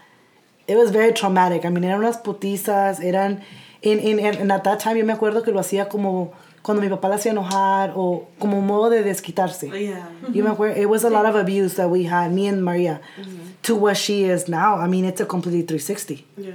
it was very traumatic. I mean, eran unas putizas, eran, in, in, and at that time yo me acuerdo que lo hacía como cuando mi papá la hacía enojar o como modo de desquitarse. Yeah. You me acuerdo, it was a lot of abuse that we had, me and Maria, Mm-hmm. to what she is now. I mean, it's a completely 360. Yeah.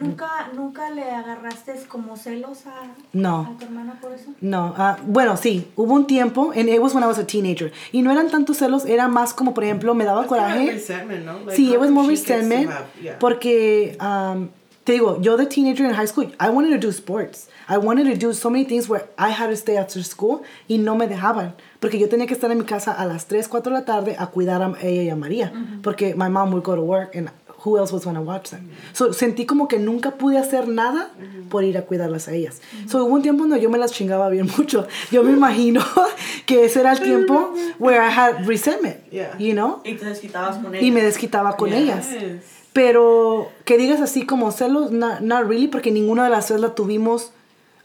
¿Nunca, ¿Nunca le agarraste como celos a, No. a tu hermana por eso? No, ah, bueno, sí, hubo un tiempo, and it was when I was a teenager, y no eran tantos celos, era más como, por ejemplo, me daba coraje. resentment, no? Like, Sí, it was more resentment have- yeah. porque um, te digo, yo the teenager in high school, I wanted to do sports. I wanted to do so many things where I had to stay after school y no me dejaban. Porque yo tenía que estar en mi casa a las 3, 4 de la tarde a cuidar a ella y a María. Porque my mom would go to work and who else was going to watch them. So sentí como que nunca pude hacer nada por ir a cuidarlas a ellas. So hubo un tiempo donde yo me las chingaba bien mucho. Yo me imagino que ese era el tiempo where I had resentment. Yeah. You know? Y te desquitabas con Y me desquitaba con ellas. Yes. Pero que digas así como celos, not, not really, porque ninguna de las tres la tuvimos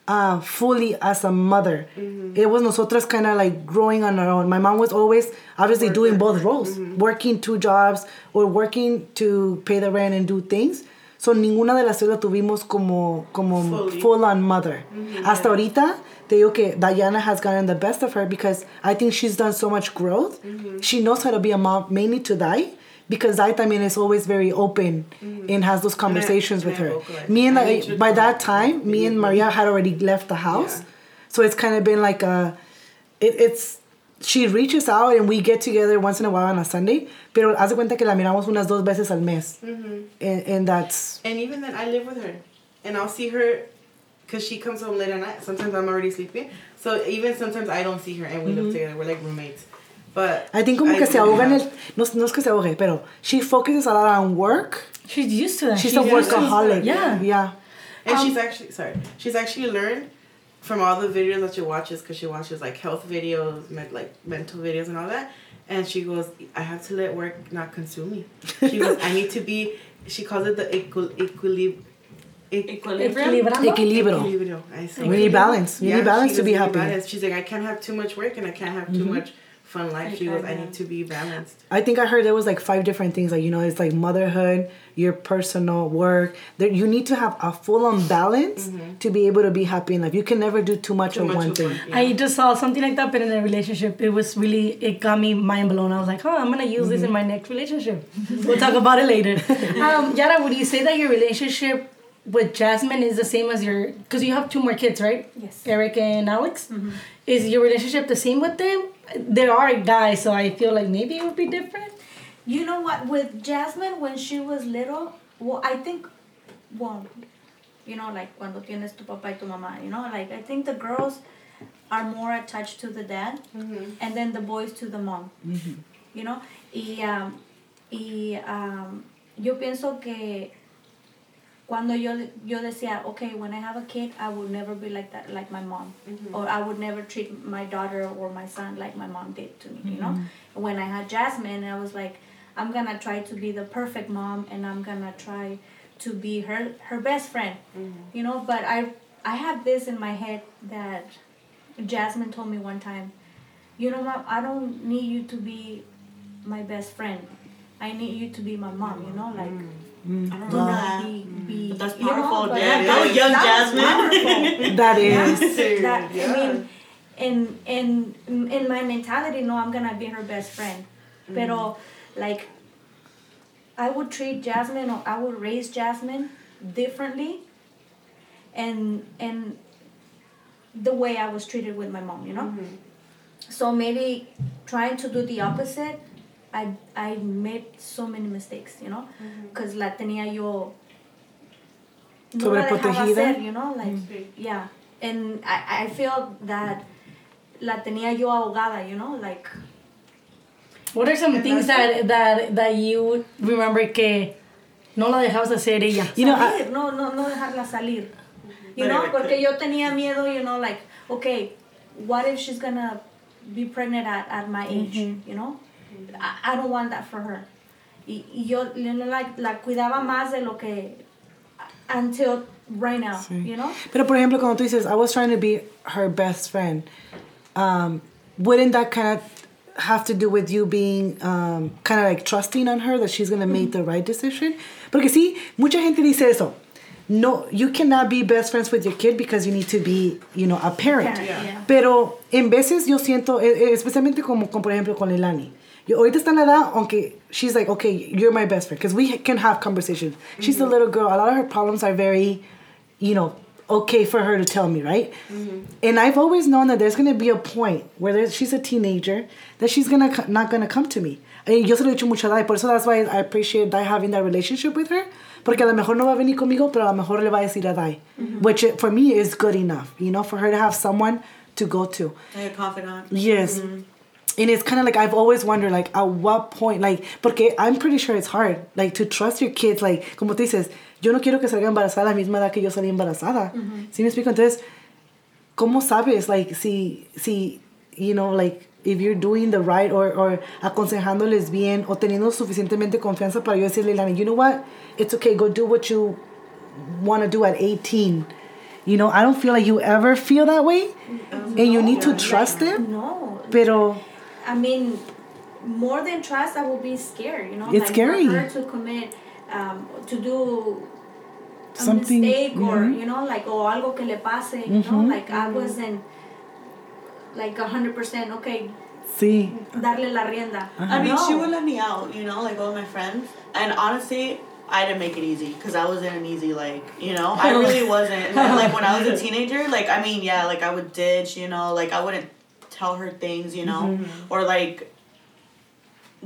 uh, fully as a mother. Mm-hmm. It was nosotras kind of like growing on our own. My mom was always obviously doing both roles, mm-hmm. working two jobs or working to pay the rent and do things. So ninguna de las tres la tuvimos como, como Fully. full on mother. Mm-hmm. Hasta ahorita, te digo que Diana has gotten the best of her because I think she's done so much growth. She knows how to be a mom, mainly to Dai, because Dai también is always very open mm-hmm. and has those conversations with I her. Me and I by that time, me and Maria had already left the house, Yeah. so it's kind of been like a, it, it's she reaches out and we get together once in a while on a Sunday, pero haz de cuenta que la miramos unas dos veces al mes. Mm-hmm. And, and that's, And even then, I live with her, and I'll see her, cause she comes home late at night. Sometimes I'm already sleeping, so even sometimes I don't see her, and we live mm-hmm. together. We're like roommates. But I think como que se ahoga en el, no, no es que se ahogue, pero she focuses a lot on work. She's used to that. She's She- a workaholic. Yeah. Yeah. And Um, she's actually sorry. She's actually learned from all the videos that she watches because she watches like health videos, med, like mental videos and all that. And she goes, I have to let work not consume me. She goes, I need to be. She calls it the equil equilib. Equilibrium. Equilibrando. Equilibrio. Equilibrio. I say. We need balance. We Yeah, need balance to be happy. Mm-hmm. balance." She's like, I can't have too much work and I can't have too much fun life. She goes, I need to be balanced. I think I heard there was like five different things. Like you know, it's like motherhood, your personal work. There, you need to have a full on balance mm-hmm. to be able to be happy in life. You can never do too much Too of much one of thing. one, yeah. I just saw something like that, but in a relationship, it was really, it got me mind blown. I was like, oh, I'm gonna use this in mm-hmm. my next relationship. We'll talk about it later. um, Yara, would you say that your relationship with Jasmine is the same as your, because you have two more kids, right? Yes. Eric and Alex. Mm-hmm. Is your relationship the same with them? There are guys, so I feel like maybe it would be different. You know what? With Jasmine, when she was little, well, I think, well, you know, like cuando tienes tu papá y tu mamá, you know, like I think the girls are more attached to the dad, and then the boys to the mom, you know. Y, um, y um, yo pienso que cuando yo yo decía, okay, when I have a kid, I will never be like that, like my mom, mm-hmm. or I would never treat my daughter or my son like my mom did to me, you know. Mm-hmm. When I had Jasmine, I was like, I'm gonna try to be the perfect mom, and I'm gonna try to be her her best friend, mm-hmm. you know. But I I have this in my head that Jasmine told me one time, you know, mom, I don't need you to be my best friend. I need you to be my mom, you know, like I don't know not be, be But that's you know, powerful. but yeah, that that was young that was Jasmine. That is. that Yeah. I mean, in in in my mentality, no, I'm gonna be her best friend. Pero mm. like, I would treat Jasmine or I would raise Jasmine differently. And and the way I was treated with my mom, you know. Mm-hmm. So maybe trying to do the opposite, I I made so many mistakes, you know, because la tenía yo. No Sobreprotegida. hacer, you know, like yeah, and I I feel that la tenía yo ahogada, you know, like What are some things that, that that you remember que no la dejabas hacer ella? You know, I- salir, no no no dejarla salir, you know, porque yo tenía miedo, you know, like okay, what if she's gonna be pregnant at, at my age, you know, I, I don't want that for her. Y, y yo you know, like la cuidaba más de lo que until right now, you know. Pero por ejemplo, cuando tú dices, I was trying to be her best friend, um, wouldn't that kind of have to do with you being um, kind of like trusting on her that she's going to make the right decision? Porque sí, mucha gente dice eso. No, you cannot be best friends with your kid because you need to be, you know, a parent. Yeah. yeah. Pero en veces yo siento, especialmente como, como por ejemplo con Leilani. Yo ahorita está en la edad, aunque she's like, okay, you're my best friend, because we can have conversations. She's a mm-hmm. little girl. A lot of her problems are very, you know, okay for her to tell me, right? Mm-hmm. And I've always known that there's going to be a point where there's, she's a teenager that she's gonna not going to come to me. Y yo se lo he dicho mucho a Dai, por eso that's why I appreciate Dai having that relationship with her. Porque a lo mejor no va a venir conmigo, pero a lo mejor le va a decir a Dai. Mm-hmm. Which eh, for me is good enough, you know, for her to have someone to go to. Like a confidant. Yes. And it's kind of like I've always wondered, like, at what point, like, porque I'm pretty sure it's hard, like, to trust your kids, like, como tú dices, yo no quiero que salga embarazada a la misma edad que yo salí embarazada. Mm-hmm. ¿Sí me explico? Entonces, ¿cómo sabes, like, si, si, you know, like, if you're doing the right or, or aconsejándoles bien o teniendo suficientemente confianza para yo decirle, Lana, you know what? It's okay, go do what you want to do at 18. You know, I don't feel like you ever feel that way. Mm-hmm. And you need to trust them. No, Pero I mean, more than trust, I will be scared. You know, It's like scary. for her to commit, um, to do a Something- mistake or mhm. you know, like oh, algo que le pase. You know, like I wasn't like a hundred percent okay. sí. Darle la rienda. I mean, No. she would let me out, you know, like all my friends. And honestly, I didn't make it easy because I wasn't an easy, like, you know, I really wasn't. Like, when I was a teenager, like, I mean, yeah, like, I would ditch, you know, like, I wouldn't tell her things, you know, mm-hmm. or like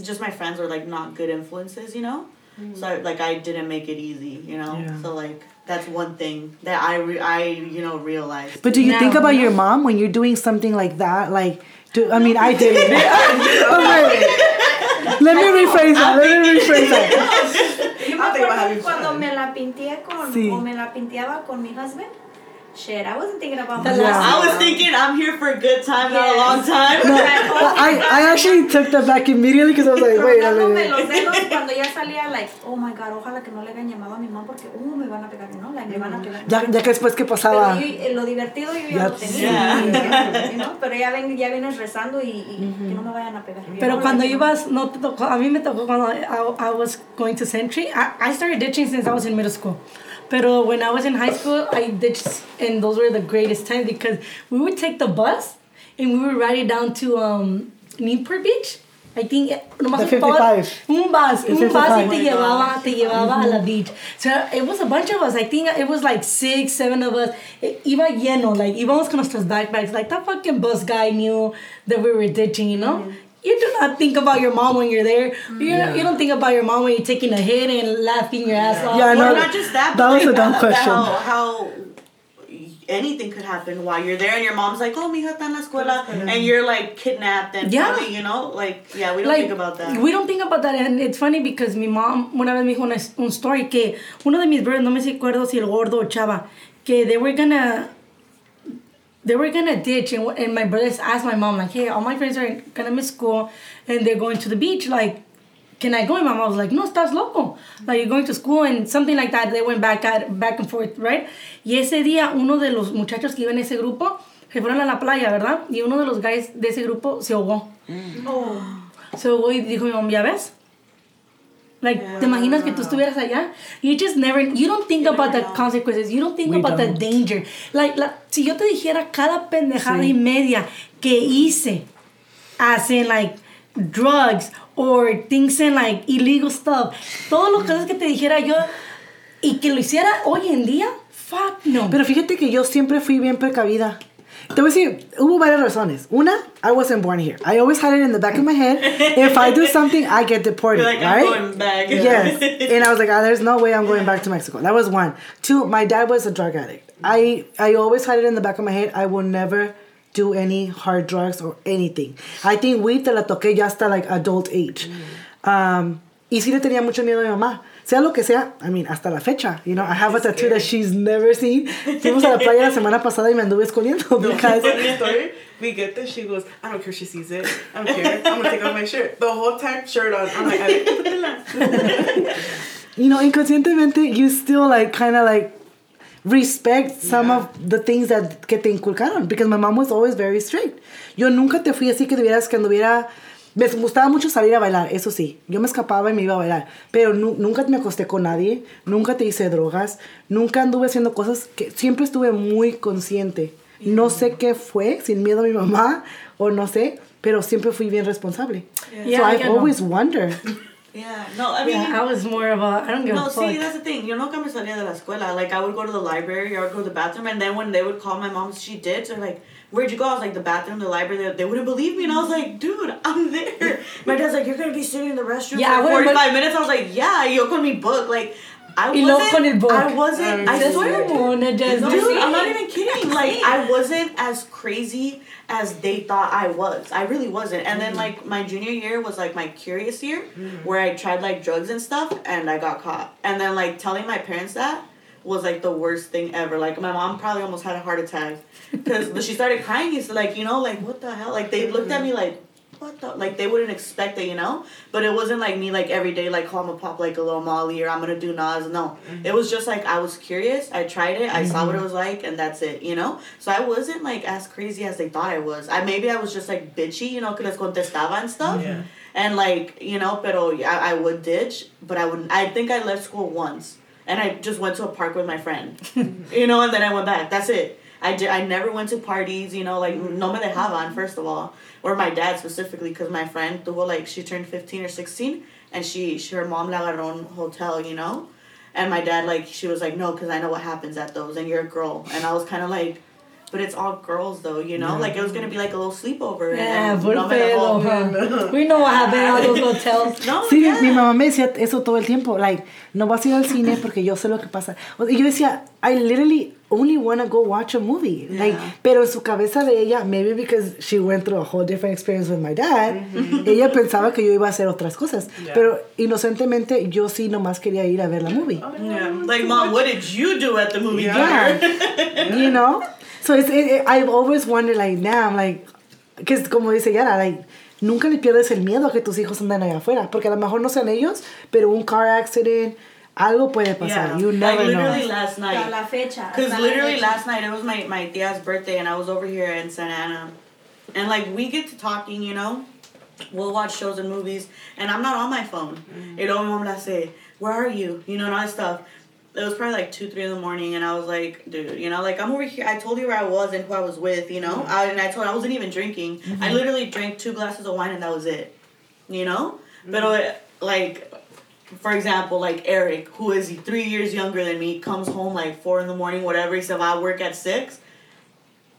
just my friends were like not good influences, you know. Mm. So I, like I didn't make it easy, you know. Yeah. So like that's one thing that I re- I you know realized. But do you Now, think about you your mom when you're doing something like that? Like, do I mean I did it. Oh, wait. Let me rephrase that. Let me rephrase that. Yo me I'll think about acuerdo having cuando me la pinté con, Sí. o me la pinteaba con mi husband. Shit, I wasn't thinking about The my last- I was thinking I'm here for a good time, not a long time. I, I actually took that back immediately because I was like, wait a minute. cuando ya salía, like, oh my god, ojalá que no le hayan llamado a mi mamá porque, uh, me van a pegar, ¿no? Like, me van a pegar. Ya, ya que después que Pero pasaba. yo, eh, lo divertido yo ya, Ya lo tenía, you know, pero ya, ven, ya vienes rezando y, y que no me vayan a pegar. Pero cuando ibas, no te tocó, a mí me tocó cuando I, I was going to Century. I, I started ditching since I was in middle school. Pero when I was in high school, I ditched, and those were the greatest times because we would take the bus and we would ride it down to um, Newport Beach. I think eh, nomás The 55. un bus, un bus y te llevaba, te llevaba a la beach. So it was a bunch of us. I think it was like six, seven of us. Iba lleno, like íbamos con nuestros backpacks. Like that fucking bus guy knew that we were ditching, you know. You do not think about your mom when you're there. You you don't think about your mom when you're taking a hit and laughing your ass off. Yeah, I know. Not just that, That was like a dumb question. How, how anything could happen while you're there, and your mom's like, "Oh, mija, está en la escuela," mm-hmm. and you're like kidnapped and Yeah. probably, you know, like yeah, we don't think about that. We don't think about that, and it's funny because my mom una vez me dijo una, un story que uno de mis brothers, no me acuerdo si el gordo o chava, que they were gonna, they were gonna ditch, and, and my brothers asked my mom like, hey, all my friends are gonna miss school, and they're going to the beach, like. Can I go? And my mom was like, no, estás loco. Like, you're going to school and something like that. They went back at, back and forth, right? Y ese día, uno de los muchachos que iba en ese grupo, se fueron a la playa, ¿verdad? Y uno de los guys de ese grupo se ahogó. So voy y dijo mi mamá, ¿ya ves? Like, ¿te imaginas que tú estuvieras allá? You just never, you don't think about the consequences. You don't think We about the danger. Like, la, si yo te dijera cada pendejada Sí. y media que hice, as in like drugs or things in like illegal stuff, todas las cosas que te dijera yo y que lo hiciera hoy en día, fuck no. Pero fíjate que yo siempre fui bien precavida. Te voy a decir, hubo varias razones. Una, I wasn't born here. I always had it in the back of my head. If I do something, I get deported, You're like, right? I'm going back. Yes. and I was like, ah, there's no way I'm going back to Mexico. That was one. Two, my dad was a drug addict. I, I always had it in the back of my head. I will never do any hard drugs or anything. I think weed te la toqué ya hasta like adult age. Um, y sí le tenía mucho miedo a mi mamá. Sea lo que sea, I mean, hasta la fecha. You know, I have a tattoo that she's never seen. Fuimos a la playa la semana pasada y me anduve escondiendo because Funny story. We get there. She goes, I don't care if she sees it. I don't care. I'm gonna take off my shirt. The whole time, shirt on. I'm like, I you know, inconscientemente, you still like kind of like respect some Yeah. of the things that que te inculcaron because my mom was always very strict. Yo nunca te fui así que tuvieras que anduviera me gustaba mucho salir a bailar, eso sí. Yo me escapaba y me iba a bailar, pero nu- nunca me acosté con nadie, nunca te hice drogas, nunca anduve haciendo cosas que siempre estuve muy consciente. No sé qué fue, sin miedo a mi mamá o no sé, pero siempre fui bien responsable. Yeah, so I I've no. always wondered. Yeah, no, I mean, Yeah, I was more of a, I don't give No, a fuck. see, that's the thing. Yo nunca me salía de la escuela. Like, I would go to the library or I would go to the bathroom, and then when they would call my mom, she did. So, like, where'd you go? I was like, the bathroom, the library. They, they wouldn't believe me. And I was like, dude, I'm there. My dad's like, you're going to be sitting in the restroom Yeah, for wouldn't 45 minutes. I was like, yeah, yo con mi book. Like, I Y luego wasn't. con el book. I wasn't. I Just swear. wanna just Dude, I'm not even kidding. Like, I wasn't as crazy as they thought I was. I really wasn't. And then, mm. like, my junior year was, like, my curious year mm. where I tried, like, drugs and stuff and I got caught. And then, like, telling my parents that was, like, the worst thing ever. Like, my mom probably almost had a heart attack because she started crying. It's like, you know, like, what the hell? Like, they looked at me like, what the like they wouldn't expect it, you know? But it wasn't like me like every day like oh, I'm gonna pop like a little Molly or I'm gonna do Nas. No. Mm-hmm. It was just like I was curious, I tried it, I saw what it mm-hmm. was like and that's it, you know? So I wasn't like as crazy as they thought I was. I maybe I was just like bitchy, you know, que les contestaba and stuff. Yeah. And like, you know, pero I, I would ditch, but I wouldn't I think I left school once. And I just went to a park with my friend. you know, and then I went back. That's it. I, did, I never went to parties, you know, like mm-hmm. no me dejaban, first of all. Or my dad specifically, because my friend, tuvo, like, she turned 15 or 16, and she, she her mom la agarró hotel, you know? And my dad, like, she was like, no, because I know what happens at those, and you're a girl. And I was kind of like, but it's all girls though, you know? Like it was gonna be like a little sleepover. Yeah, no pedo, huh? We know what happened at those hotels. No, Sí, yeah. mi mamá me decía eso todo el tiempo, like, no vas a ir al cine porque yo sé lo que pasa. Sea, yo decía, I literally only want to go watch a movie. Like, Yeah. pero en su cabeza de ella, maybe because she went through a whole different experience with my dad, ella pensaba que yo iba a hacer otras cosas. Yeah. Pero inocentemente yo sí nomás quería ir a ver la movie. Yeah. Like, mom, what did you do at the movie Yeah. theater? you know? So it's, it, it- I've always wondered, like, damn, like, que es como dice Yara, like, nunca le pierdes el miedo a que tus hijos anden allá afuera, porque a lo mejor no sean ellos, pero un car accident, algo puede pasar. Yeah. You like never literally know. last night. la fecha. Because literally fecha. last night it was my my tia's birthday and I was over here in Santa Ana, and like we get to talking, you know, we'll watch shows and movies, and I'm not on my phone. You know, mom la say, where are you? You know, and all that stuff. It was probably like two, three in the morning, and I was like, dude, you know, like I'm over here. I told you where I was and who I was with, you know, mm-hmm. I, and I told I wasn't even drinking. I mm-hmm. literally drank two glasses of wine and that was it, you know. Mm-hmm. But uh, like for example, like Eric, who is three years younger than me, comes home like four in the morning, whatever. He said, I work at six.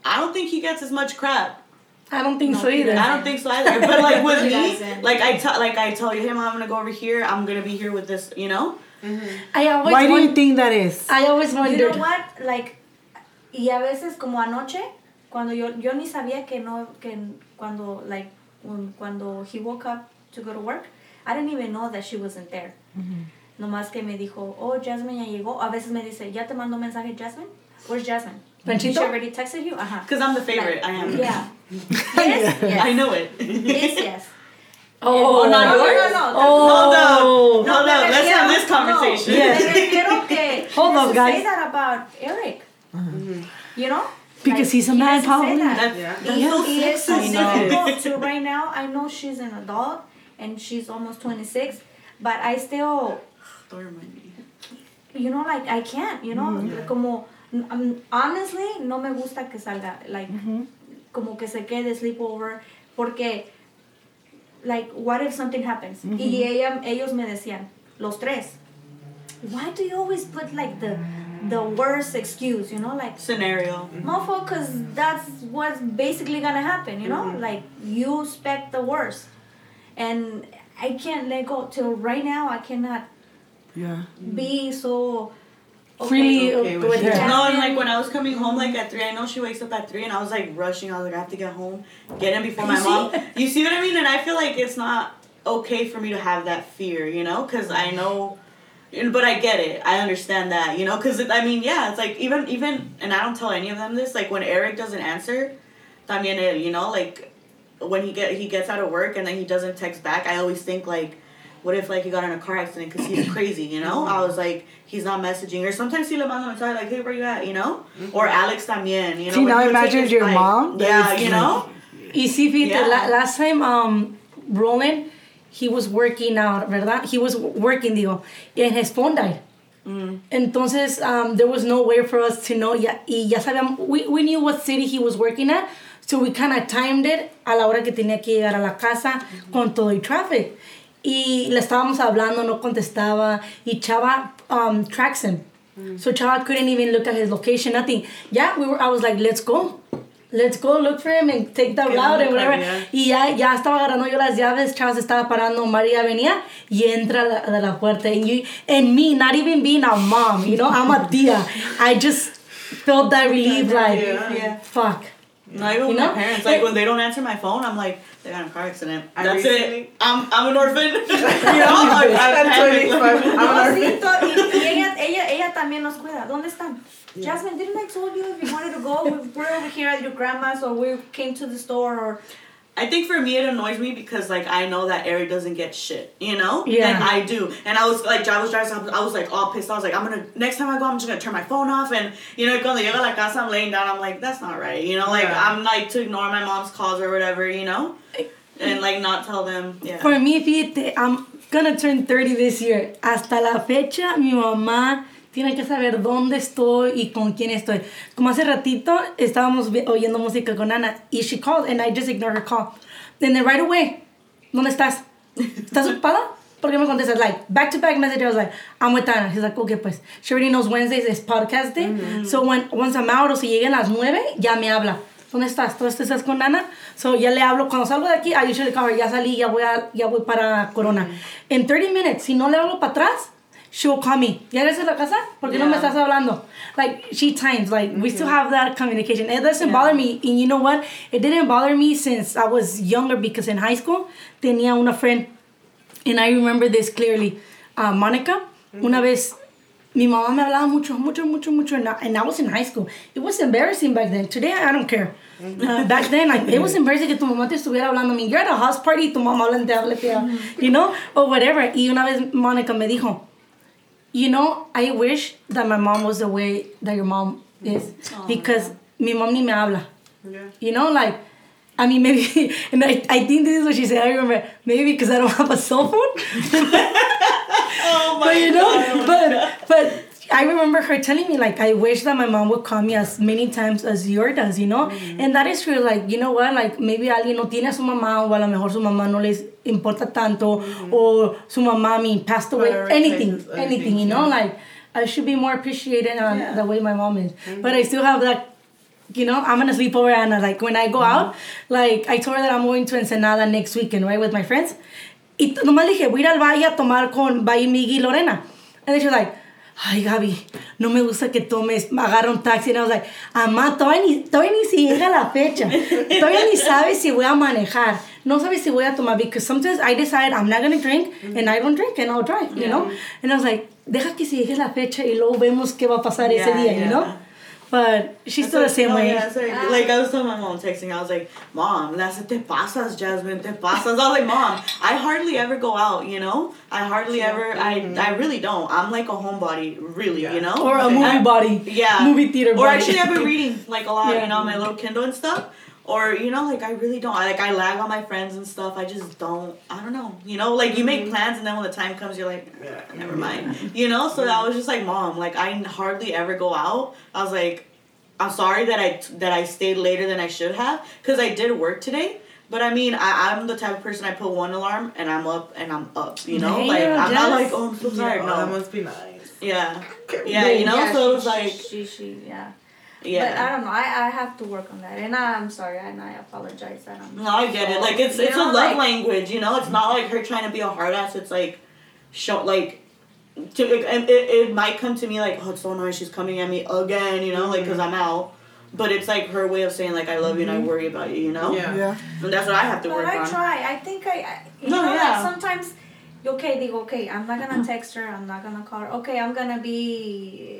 I don't think he gets as much crap. I don't think No, so either. I don't think so either. But like with me, like I tell, like I tell you, him, I'm gonna go over here. I'm gonna be here with this, you know. I always Why do you think that is? I always You wondered. know what? Like, y a veces como anoche, cuando yo, yo ni sabía que no, que cuando, like, when, cuando he woke up to go to work, I didn't even know that she wasn't there. Nomás que me dijo, oh, Jasmine ya llegó. A veces me dice, ¿ya te mandó mensaje Jasmine? Where's Jasmine? Panchito? She already texted you? Ajá. Cause I'm the favorite. I am. Yeah. yes, yes. I know it. Yes, yes. Oh, not no, yours? No, no, no. Hold up. Hold me up. Let's have this conversation. No, Yes. me refiero que Hold up, guys. say that about Eric. You know? Because Like, he's a man, doesn't probably. that. That's, Yeah. that's Y, so y so difficult to right now. I know she's an adult and she's almost 26, but I still, Don't remind me. you know, like I can't, you know, como um, honestly no me gusta que salga, like como que se quede sleepover, porque like what if something happens? Y mm-hmm. ella, ellos me decían, los tres, why do you always put like the the worst excuse, you know, like Scenario. motherfucker, because that's what's basically gonna happen, you know? Mm-hmm. Like, you expect the worst. And I can't let go till right now, I cannot Yeah. be so. Okay. Freely Okay with, with her. that. No, and like when I was coming home like at three, I know she wakes up at three, and I was like rushing. I was like, I have to get home, get in before my You mom. see? You see what I mean? And I feel like it's not okay for me to have that fear, you know, because I know. But I get it. I understand that, you know, because I mean, yeah, it's like even even, and I don't tell any of them this. Like when Eric doesn't answer, también you know, like when he get he gets out of work and then he doesn't text back. I always think like, what if like he got in a car accident because he's crazy, you know? I was like, he's not messaging, or sometimes he le manda mensaje like, hey, where you at, you know? Or Alex también, you know? See, when now he imagine your bike. mom, Yeah, that's you know. Y sí, fíjate, Yeah. la- last time, um, Roland, he was working out, ¿verdad? He was working, digo, and his phone died. Entonces, um, there was no way for us to know, ya, y ya sabíamos, we, we knew what city he was working at, so we kind of timed it a la hora que tenía que llegar a la casa con todo el traffic. Y le estábamos hablando, no contestaba, y Chava um, tracks him. So Chava couldn't even look at his location, nothing. Yeah, we were, I was like, let's go. Let's go look for him and take the route and whatever. Y ya, ya estaba agarrando yo las llaves, Chava se estaba parando, María venía y entra la, de la puerta. And, you, and me, not even being a mom, you know, I'm a tia. I just felt that relief, like. Yeah. fuck. Not even You with know? my parents. Like when they don't answer my phone, I'm like, they got in a car accident. I That's recently- it. I'm I'm an orphan. you know, like, I I'm panic, 25. like- I'm No, an sí, orphan. to- y, y ella, ella, ella también nos cuida. ¿Dónde están? Jasmine, didn't I told you if you wanted to go, we- we're over here at your grandma's or we came to the store or I think for me it annoys me because like I know that Eric doesn't get shit, you know? Yeah. And I do. And I was like I was driving I was, like all pissed. I was like, I'm gonna next time I go I'm just gonna turn my phone off and you know cuando llega a la casa I'm laying down, I'm like, that's not right. You know, like Yeah. I'm like to ignore my mom's calls or whatever, you know? And like not tell them yeah. For me, fíjate, I'm gonna turn 30 this year. Hasta la fecha, mi mamá tiene que saber dónde estoy y con quién estoy. Como hace ratito, estábamos oyendo música con Ana y she called and I just ignored her call. Then then right away, ¿dónde estás? ¿Estás ocupada? ¿Por qué me contestas? Like, back to back message. I was like, I'm with Tana. He's like, okay, pues. She already knows Wednesdays is podcast day. So when, once I'm out o si lleguen las 9, ya me habla. ¿Dónde estás? ¿Tú estás con Nana? So ya le hablo. Cuando salgo de aquí, I usually call her, ya salí, ya voy, a, ya voy para Corona. In 30 minutes, si no le hablo para atrás, she will call me. ¿Ya eres a la casa? ¿Por qué no me Yeah. estás hablando? Like, she times. Like, we still have that communication. It doesn't bother me. And you know what? It didn't bother me since I was younger because in high school, tenía una friend and I remember this clearly. Uh, Monica, una vez, mi mamá me hablaba mucho, mucho, mucho, mucho, and I, and I was in high school. It was embarrassing back then. Today, I don't care. Uh, back then, like, it was embarrassing que tu mamá te estuviera hablando. I mean, you're at a house party y tu mamá habla te habla, te you know, or whatever. Y una vez, Monica me dijo, you know, I wish that my mom was the way that your mom is. Because mi mom ni me habla. Yeah. You know, like, I mean, maybe, and I, I think this is what she said. I remember, maybe because I don't have a cell phone. Oh my but you know, but but I remember her telling me like, I wish that my mom would call me as many times as your does, you know, mm-hmm. and that is true. Like, you know what? Like maybe alguien no tiene a su mamá o a lo mejor su mamá no les importa tanto mm-hmm. o su mamá, mean, passed away. Prioritizes Anything, anything, you know, yeah. like I should be more appreciated on Yeah. the way my mom is. Mm-hmm. But I still have that you know, I'm gonna sleep over Anna. Like when I go out, like I told her that I'm going to Ensenada next weekend, right, with my friends. Y nomás dije, voy a ir al valle a tomar con Valle Miggy y Lorena. And then she was like, ay Gaby, no me gusta que tomes, me agarra un taxi. And I was like, amá, todavía ni, todavía ni si llega la fecha. Todavía ni sabes si voy a manejar. No sabes si voy a tomar. Because sometimes I decide I'm not gonna drink and I don't drink and I'll drive, you know? And I was like, deja que si llegue la fecha y luego vemos qué va a pasar ese Yeah, día, you yeah. know? But she's still the same no, way. Yeah, it's like, like I was telling my mom texting, I was like, Mom, that's te pasas, Jasmine, te pasas. I was like, Mom, I hardly ever go out, you know? I hardly ever, I, mm-hmm. I really don't. I'm like a homebody, really, you know? Or a movie And- body. Yeah. Movie theater Or body. actually, I've been reading like a lot, Yeah. you know, on my little Kindle and stuff. Or you know, like I really don't. Like I lag on my friends and stuff. I just don't. I don't know. You know, like you make plans and then when the time comes, you're like, "Eh, never mind. You know. So I was just like, mom, like I hardly ever go out. I was like, I'm sorry that I that I stayed later than I should have because I did work today. But I mean, I, I'm the type of person I put one alarm and I'm up and I'm up. You know, like I'm not Jess. like oh I'm so tired. Oh, that must be nice. Yeah. Yeah. You know. Yeah, so it she- was like she, she, yeah. Yeah. But I don't know. I, I have to work on that, and I'm sorry, and I apologize that I'm. No, I get it. Like it's You it's a love like- language, you know. It's not like her trying to be a hard ass. It's like, show like, to like, and it, it might come to me like, oh, it's so nice. She's coming at me again, you know, like because I'm out. But it's like her way of saying like I love you and I mm-hmm. worry about you, you know. Yeah. Yeah. And that's what I have to But work I on. I try. I think I, I you No, know, yeah. like sometimes, okay, they okay, I'm not gonna text her, I'm not gonna call her, okay, I'm gonna be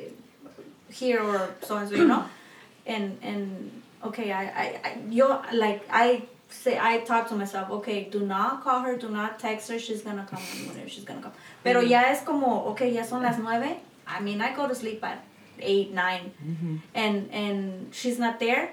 here or so and so, you know, and and okay, I I, I you're like I say I talk to myself, okay, do not call her, do not text her, she's gonna come whenever she's gonna come. Pero mm-hmm. ya es como, okay, ya son las nueve. I mean, I go to sleep at eight, 9 mm-hmm. and and she's not there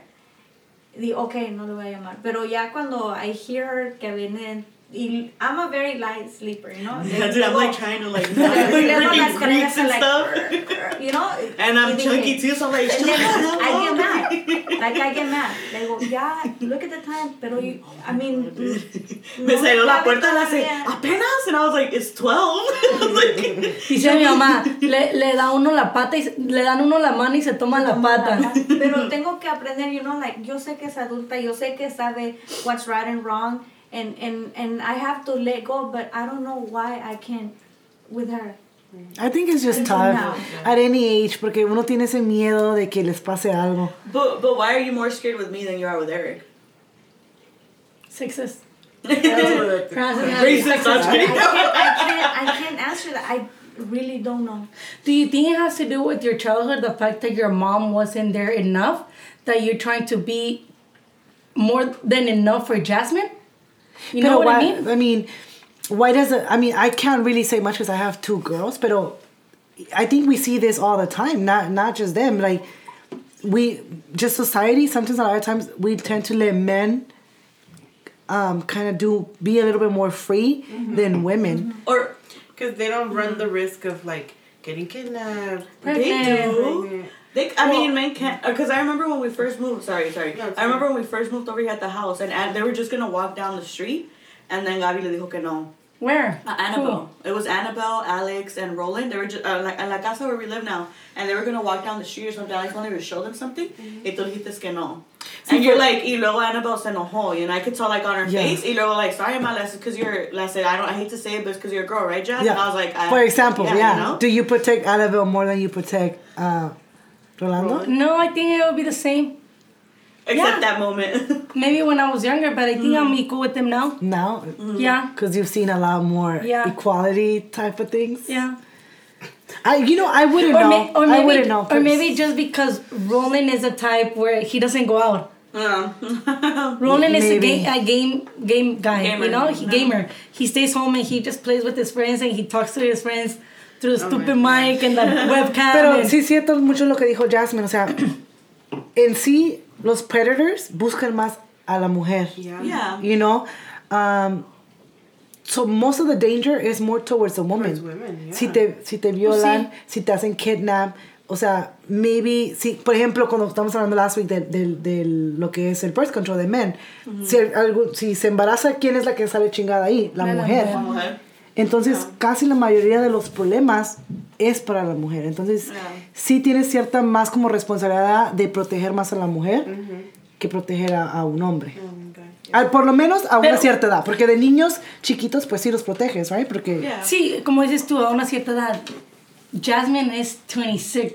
di, ok, no le voy a llamar. Pero ya cuando I hear her que viene, I'm a very light sleeper, you know? Yeah, dude, I'm like trying to like, freaking creaks and like, stuff. you know? And I'm chunky too, so I'm like. I get mad. Like I get mad. Le digo, ya, look at the time. Pero, you, I mean, Me no salió la puerta y hace, apenas, and I was like, it's 12. I was like, Dice mi mamá, le, le da uno la pata y le dan uno la mano y se toman la pata. Pero tengo que aprender, you know, like, yo sé que es adulta, yo sé que sabe what's right and wrong, and, and, and I have to let go, but I don't know why I can't with her. I think it's just Until tough at any age porque uno tiene ese miedo de que les pase algo. but, but why are you more scared with me than you are with Eric? Sexist. That's Racist, I'm I kidding. can't, I can't, I can't answer that. I really don't know. Do you think it has to do with your childhood, the fact that your mom wasn't there enough, that you're trying to be more than enough for Jasmine? You know Pero what I mean? I mean, why does it? I mean, I can't really say much because I have two girls, but I think we see this all the time. Not not just them. Like we just society. Sometimes a lot of times we tend to let men um kind of do be a little bit more free than women. Or Because they don't run the risk of like getting kidnapped. they do. pregnant. They, I mean, men can't. Because I remember when we first moved. Sorry, sorry. No, I remember when we first moved over here at the house, and, and they were just gonna walk down the street, and then Gabi le dijo que no. Where? Uh, Annabelle. It was Annabelle, Alex, and Roland. They were just uh, like, en la casa where we live now, and they were gonna walk down the street or something. Alex wanted to show them something. Y tú dijiste que no. And you're like, y luego Annabelle se enojó, you know, I could tell like on her Yeah. face. Y luego like, sorry, ma, that's because you're. I said, I don't. I hate to say it, but it's because you're a girl, right, Jazz? Yeah. And I was like, I, For example, yeah. you know? Do you protect Annabelle more than you protect uh, Rolando? No, I think it would be the same. Except Yeah. that moment. Maybe when I was younger, but I think I'm mm. equal with them now. Now? Mm-hmm. Yeah. Because you've seen a lot more Yeah. equality type of things. Yeah. I, you know, I wouldn't Or, know. may, or I maybe, wouldn't know. or maybe just because Roland is a type where he doesn't go out. Yeah. Oh. Roland is a Maybe. game, a game, game guy. Gamer. You know, he No. gamer. He stays home and he just plays with his friends and he talks to his friends through the stupid mic and the webcam. Pero and- sí es cierto mucho lo que dijo Jasmine. O sea, en sí, los predators buscan más a la mujer. Yeah. yeah. You know? Um, so most of the danger is more towards the woman. Towards women, yeah. Si te, si te violan, si te hacen kidnap. O sea, maybe, si, por ejemplo, cuando estamos hablando last week de, de, de lo que es el birth control de men, si, algo, si se embaraza, ¿quién es la que sale chingada ahí? La La mujer. mujer. Mujer. Entonces, casi la mayoría de los problemas es para la mujer. Entonces, Yeah. sí tienes cierta más como responsabilidad de proteger más a la mujer que proteger a, a un hombre. Oh my God. Al- por lo menos a una Pero- cierta edad. Porque de niños chiquitos, pues sí los proteges, ¿right? Porque... Yeah. Sí, como dices tú, a una cierta edad. Jasmine is 26.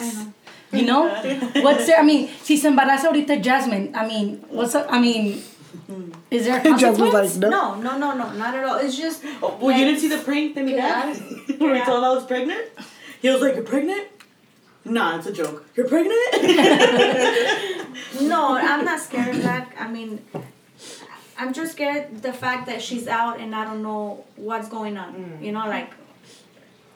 You know? What's there? I mean, si se embaraza ahorita Jasmine, I mean, what's up? I mean, Mm. is there a Jasmine's consequence? like, no. No, no, no, no, not at all. It's just. Oh, well, you didn't see the prank that we Yeah. had? When we Yeah. told him I was pregnant? He was like, You're pregnant? Nah, it's a joke. You're pregnant? No, I'm not scared of that. I mean, I'm just scared the fact that she's out and I don't know what's going on. Mm. You know, like,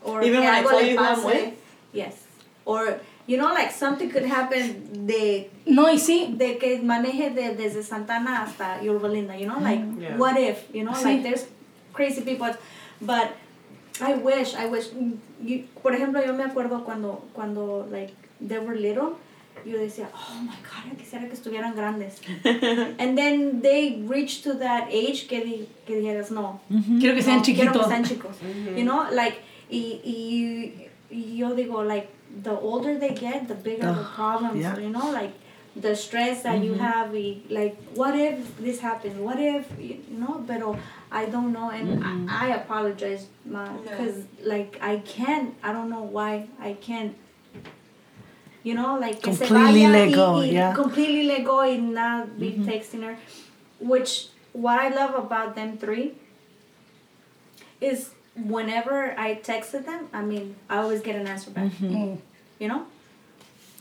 or Even when I algo told le you who I'm with? Yes, or you know, like something could happen de No, y sí. de que maneje de, desde Santana hasta Yorba. You know, like Yeah. what if? You know, Sí. like there's crazy people, but I wish, I wish. mm, You, por ejemplo, yo me acuerdo cuando cuando like they were little. Yo decía, oh my God, quisiera que estuvieran grandes. and then they reach to that age que, di, que dijeras, no, Quiero que sean no, quiero que chiquitos. sean chicos. You know, like, y, y, y yo digo, like, the older they get, the bigger the Ugh, problems, yeah. you know, like, the stress that you mm-hmm. have, y, like, what if this happens? What if, you know, pero I don't know, and I, mm-hmm. I apologize, ma, Yeah. because, like, I can't, I don't know why I can't. You know, like Completely let go, y yeah. completely let go and not be mm-hmm. texting her. Which what I love about them three is whenever I texted them, I mean, I always get an answer back. Mm. You know,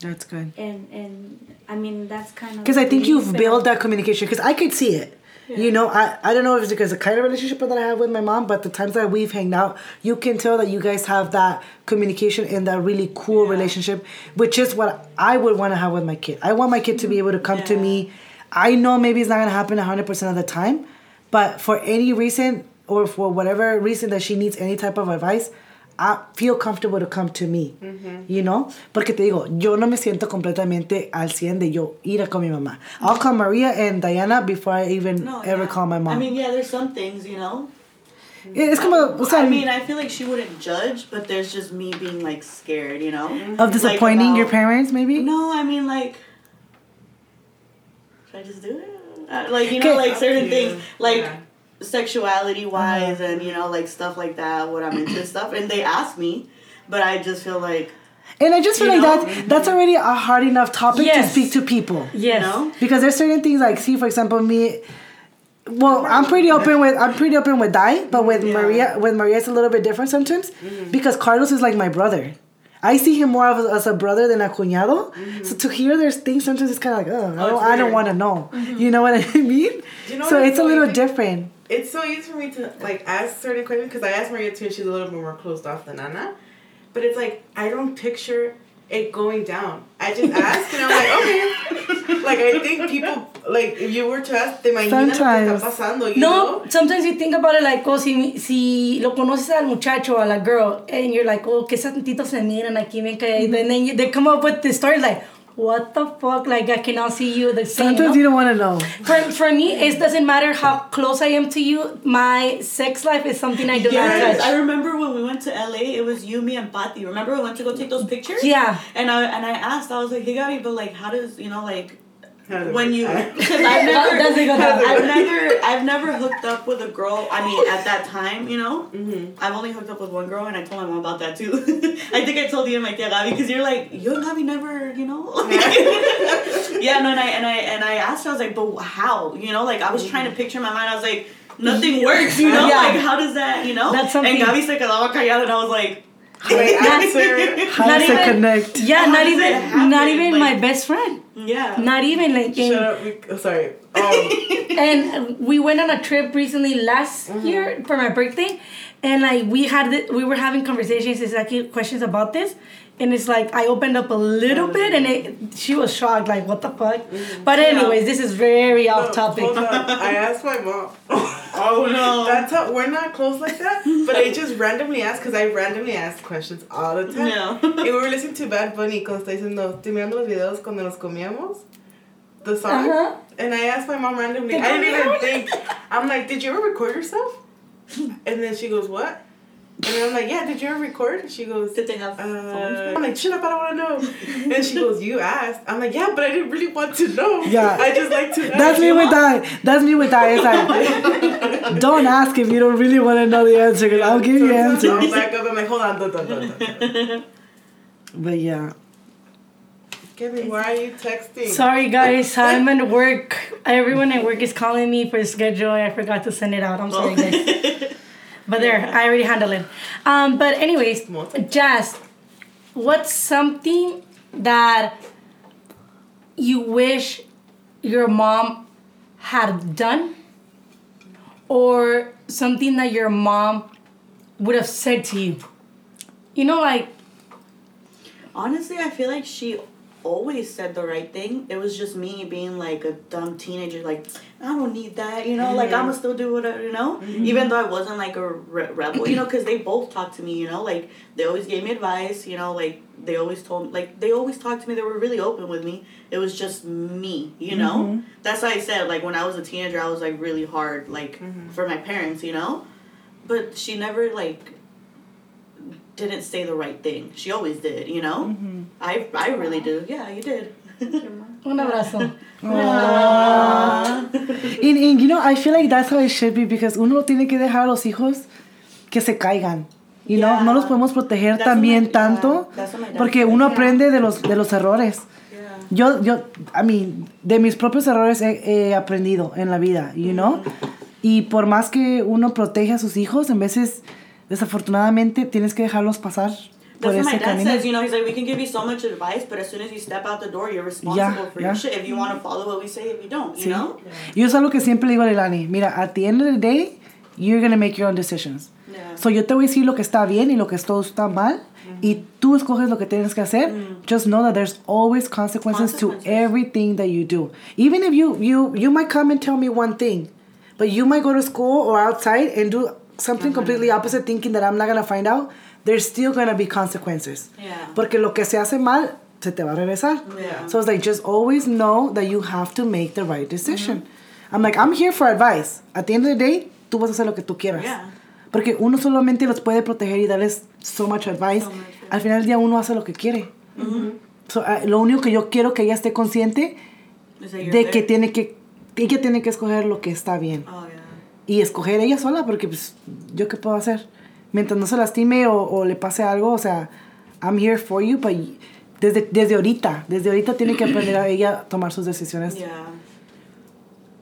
That's good. and and I mean that's kind of Because I think you've built that communication. Because I could see it. You know, I, I don't know if it's because the kind of relationship that I have with my mom, but the times that we've hanged out, you can tell that you guys have that communication and that really cool relationship, which is what I would want to have with my kid. I want my kid to be able to come to me. I know maybe it's not going to happen 100% of the time, but for any reason or for whatever reason that she needs any type of advice, I feel comfortable to come to me, you know? Porque te digo, yo no me siento completamente al 100 de yo ir a con mi mamá. I'll call Maria and Diana before I even No, ever yeah. call my mom. I mean, yeah, there's some things, you know. es como, o sea, I mean, I feel like she wouldn't judge, but there's just me being like scared, you know. of disappointing Like, your parents, maybe? No, I mean like. Should I just do it? Uh, like you know, Okay. like certain Yeah. things, like Yeah. Sexuality wise, Uh-huh. and you uh-huh. know, like stuff like that. What I'm into and stuff, and they ask me, but I just feel like And I just feel You like know? that that's already a hard enough topic to speak to people. Yes. you know. Because there's certain things like see for example me well I'm pretty open with I'm pretty open with Di, but with Yeah. Maria with Maria it's a little bit different sometimes mm-hmm. because Carlos is like my brother. I see him more of as, as a brother than a cuñado. Mm-hmm. So to hear there's things sometimes it's kind of like oh, I Oh, don't don't want to know. Mm-hmm. You know what I mean? you know so it's a little different. It's so easy for me to like ask certain questions because I asked Maria too, and she's a little bit more closed off than Anna. But it's like I don't picture it going down. I just ask, and I'm like, okay. like I think people like if you were to ask, te imaginas lo que Sometimes. está pasando. You No, know? sometimes you think about it like, oh, si, si lo conoces al muchacho, a la girl, and you're like, oh, que esas se miran aquí bien calladitos, mm-hmm. and then you, they come up with the story like, what the fuck? Like I cannot see you the same. Sometimes no? you don't want to know. For, for me, it doesn't matter how close I am to you. My sex life is something I do Yes, not I remember when we went to LA. It was you, me, and Patti. Remember we went to go take those pictures? Yeah. And I and I asked, I was like, "Hey, Gabby, but like, how does you know like How when you? I- Because I've never, Does it go? I've never, I've never hooked up with a girl. I mean, at that time, you know, Mm-hmm. I've only hooked up with one girl, and I told my mom about that too. I think I told you and my tia Gabby because you're like, you and Gabby never, you know. yeah, no, and I and I and I asked her, I was like, but how? You know, like I was trying to picture in my mind. I was like, nothing works. You know, Yeah. like how does that? You know. That's something- And Gabby se quedaba callada, and I was like. Wait, answer. How Not does it even- connect? Yeah, How not even, happen? not even Like- my best friend. Yeah. Not even like. in- Shut up. We, oh, sorry. Um, and we went on a trip recently last year for my birthday and like we had th- we were having conversations exactly questions about this and it's like i opened up a little bit and it, she was shocked like what the fuck but anyways this is very off topic Hold on. I asked my mom. Oh no. That's how we're not close like that. But I just randomly asked because I randomly ask questions all the time. Yeah. And we were listening to Bad Bunny cuando está diciendo, te mirando los videos cuando nos comíamos. The song. Uh-huh. And I asked my mom randomly. Te I didn't even think. I'm like, did you ever record yourself? And then she goes, what? And then I'm like, yeah, did you ever record? And she goes, Did they have uh, phones? I'm like, shut up, I don't want to know. And she goes, you asked. I'm like, yeah, but I didn't really want to know. Yeah. I just like to ask. That's me with that. That's me with that. It's like, don't ask if you don't really want to know the answer, because I'll give you Sometimes I'll answers. back up. I'm like, hold on, dun, dun, dun, dun. But yeah. Kevin, why are you texting? sorry guys i'm at work everyone at work is calling me for schedule i forgot to send it out i'm sorry guys but there i already handled it. Um but anyways jazz what's something that you wish your mom had done? Or something that your mom would have said to you? You know like Honestly, I feel like she always said the right thing. It was just me being like a dumb teenager, like I don't need that, you know, like I'm gonna mm-hmm. still do whatever, you know. Mm-hmm. Even though I wasn't like a re- rebel, you know, because they both talked to me, you know, like they always gave me advice, you know, like they always told, like they always talked to me. They were really open with me. It was just me, you know. Mm-hmm. That's why I said like when I was a teenager, I was like really hard, like for my parents, you know. But she never like didn't say the right thing. She always did, you know? I I really do. Yeah, you did. un abrazo And, and, you know, I feel like that's how it should be because uno tiene que dejar a los hijos que se caigan. You know, Yeah. no los podemos proteger That's también tanto yeah, porque uno aprende de los, de los errores. yeah. Yo, yo, I mean, de mis propios errores he, he aprendido en la vida, you know? Y por más que uno protege a sus hijos, en veces, desafortunadamente, tienes que dejarlos pasar That's what my dad camino. says, you know, he's like, we can give you so much advice, but as soon as you step out the door, you're responsible Yeah, for yeah. your shit. If you want to follow what we say, if you don't, you Sí. know? Yo es algo que siempre digo a Leilani, mira, at the end of the day, you're gonna make your own decisions. Yeah. So yo te voy a decir lo que está bien y lo que todo está mal, y tú escoges lo que tienes que hacer. Mm. Just know that there's always consequences, to Consequences. everything that you do. Even if you you you might come and tell me one thing, but you might go to school or outside and do something completely opposite, thinking that I'm not gonna find out. There's still gonna be consequences. Yeah. Porque lo que se hace mal se te va a regresar. Yeah. So it's like just always know that you have to make the right decision. I'm like I'm here for advice. At the end of the day, tú vas a hacer lo que tú quieras. Yeah. Porque uno solamente los puede proteger y darles so much advice. So much. Al final del día uno hace lo que quiere. So, ah, lo único que yo quiero que ella esté consciente de there? que tiene que ella tiene que escoger lo que está bien Oh. Y escoger ella sola porque pues yo qué puedo hacer mientras no se lastime o, o le pase algo o sea I'm here for you but desde desde ahorita desde ahorita tiene que aprender a ella tomar sus decisiones. Yeah.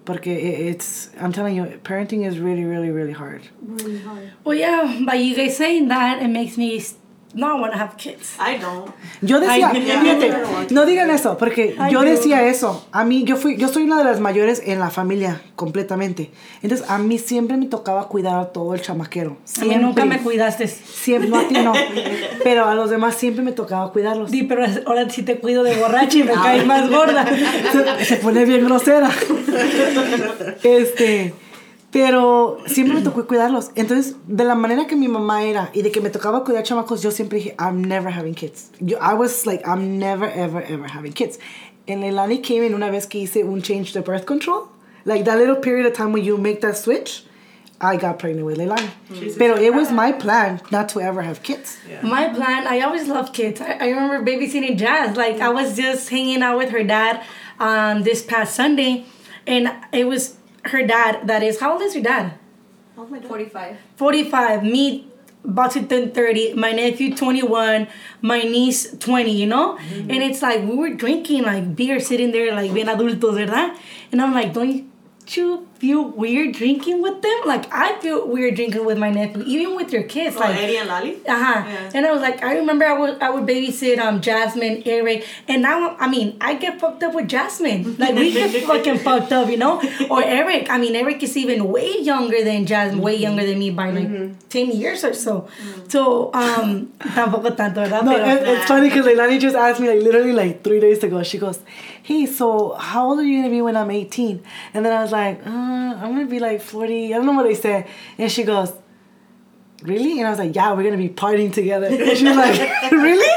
porque i- it's I'm telling you parenting is really really really hard. Well yeah by you guys saying that it makes me s- not want to have kids I don't. Yo decía, fíjate, no digan eso, porque yo no. decía eso. A mí, yo fui, yo soy una de las mayores en la familia, completamente. Entonces, a mí siempre me tocaba cuidar a todo el chamaquero. a mí Siempre. nunca me cuidaste Siempre, no a ti no. Pero a los demás siempre me tocaba cuidarlos. Sí, pero ahora sí te cuido de borracha y me caes más gorda. se, se pone bien grosera. este, Pero siempre me tocó cuidarlos. Entonces, de la manera que mi mamá era y de que me tocaba cuidar chamacos, yo siempre dije, I'm never having kids. Yo, I was like, I'm never, ever, ever having kids. And Leilani came in una vez que hice un change to birth control. Like that little period of time when you make that switch, I got pregnant with Leilani. Pero it was my plan not to ever have kids. My plan, I always loved kids. I, I remember babysitting Jazz. Like, I was just hanging out with her dad um, this past Sunday, and it was her dad that is, how old is your dad? Oh my god. 45. 45, me about to turn 30, my nephew 21, my niece 20, you know? Mm-hmm. And it's like we were drinking like beer sitting there like bien adultos, ¿verdad? And I'm like, don't you feel weird drinking with them? Like I feel weird drinking with my nephew, even with your kids. Oh, like Eddie and Lali? uh-huh. Yeah. And I was like, I remember I would I would babysit um Jasmine, Eric, and now I mean I get fucked up with Jasmine. Like we get fucking fucked up, you know? Or Eric. I mean Eric is even way younger than Jasmine, way younger than me by like ten years or so. So um tampoco tanto, ¿verdad? No, Pero- it, it's funny because Leilani just asked me like literally like three days ago. She goes, "Hey, so how old are you gonna be when I'm 18?" And then I was like, uh, Uh, "I'm gonna be like 40." I don't know what they said. And she goes, "Really?" And I was like, "Yeah, we're gonna be partying together." And she's like, "Really?"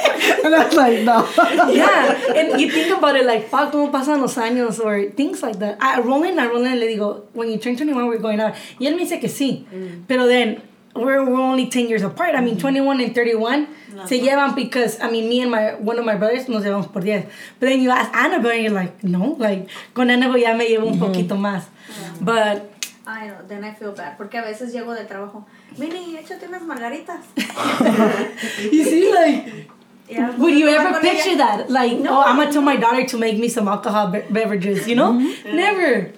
And I was like, "No." yeah, and you think about it like, fuck, cómo pasan los años or things like that. A Roland, a Roland le digo, when you turn 21, we're going out. Y él me dice que sí. Mm. Pero then, we're, we're only 10 years apart. I mean, 21 and 31 se llevan because, I mean, me and my one of my brothers nos llevamos por 10. But then you ask Annabelle and you're like, no, like, con Annabelle ya me llevo un poquito más. But, I know, then I feel bad. Porque a veces llego del trabajo. Mini, échate unas margaritas. you see, like, Yeah, Would you ever picture ella. that? Like, oh, I'm gonna tell my daughter to make me some alcohol be- beverages, you know? Never,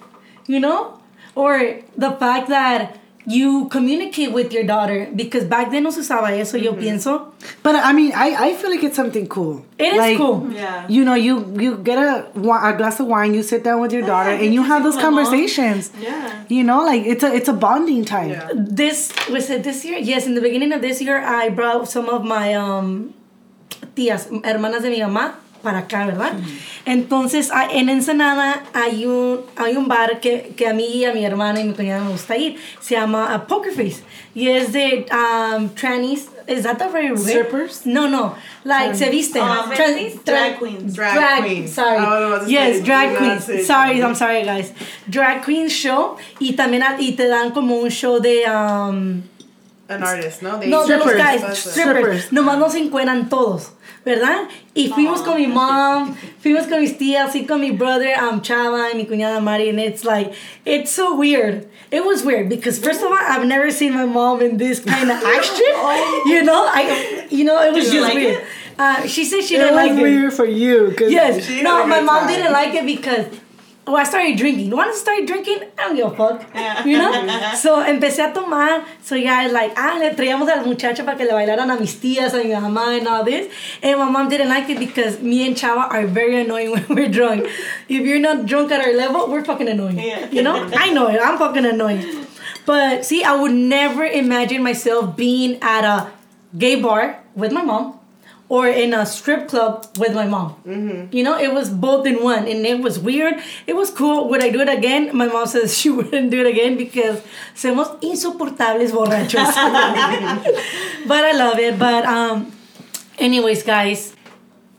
you know? Or the fact that you communicate with your daughter because back then no se usaba eso, yo pienso. But I mean, I, I feel like it's something cool. It is Like, cool. Yeah. You know, you you get a, a glass of wine, you sit down with your daughter, Yeah, and you you have those with my mom. conversations. Yeah. You know, like it's a it's a bonding time. Yeah. This was it this year? Yes, in the beginning of this year, I brought some of my um, tías, hermanas de mi mamá, para acá, ¿verdad? Entonces, ah, en Ensenada hay un, hay un bar que, que a mí y a mi hermana y mi cuñada me gusta ir. Se llama uh, Poker Face. Y es de um, trannies. Is that the right word? Strippers? No, no. Like, se visten. Um, Tran- drag queens. Drag queens. Sorry. To yes, drag queens. Sorry, drag I'm sorry, guys. Drag queen show. Y también y te dan como un show de. Um, An artist, no? They no, de los guys, strippers. Strippers. Nomás nos encueran todos, ¿verdad? Y fuimos con mi mom, fuimos con mis tías, y con mi brother, um, Chava, y mi cuñada Mari, and it's like, it's so weird. It was weird because first of all, I've never seen my mom in this kind of action. You know, I, you know, it was Did you just like weird. it? Uh, she said she It didn't like it. It was weird for you, cause Yes. No, my mom time. didn't like it because oh, I started drinking. Once I started drinking, I don't give a fuck. You know? so empecé a tomar. So yeah, like, ah, le traíamos al muchacho para que le bailaran a mis tías, a mi mamá, and all this. And my mom didn't like it because me and Chava are very annoying when we're drunk. If you're not drunk at our level, we're fucking annoying. Yeah. You know? I know it. I'm fucking annoying. But see, I would never imagine myself being at a gay bar with my mom or in a strip club with my mom. You know, it was both in one, and it was weird. It was cool. Would I do it again? My mom says she wouldn't do it again because somos insoportables borrachos. but I love it. But um, anyways, guys,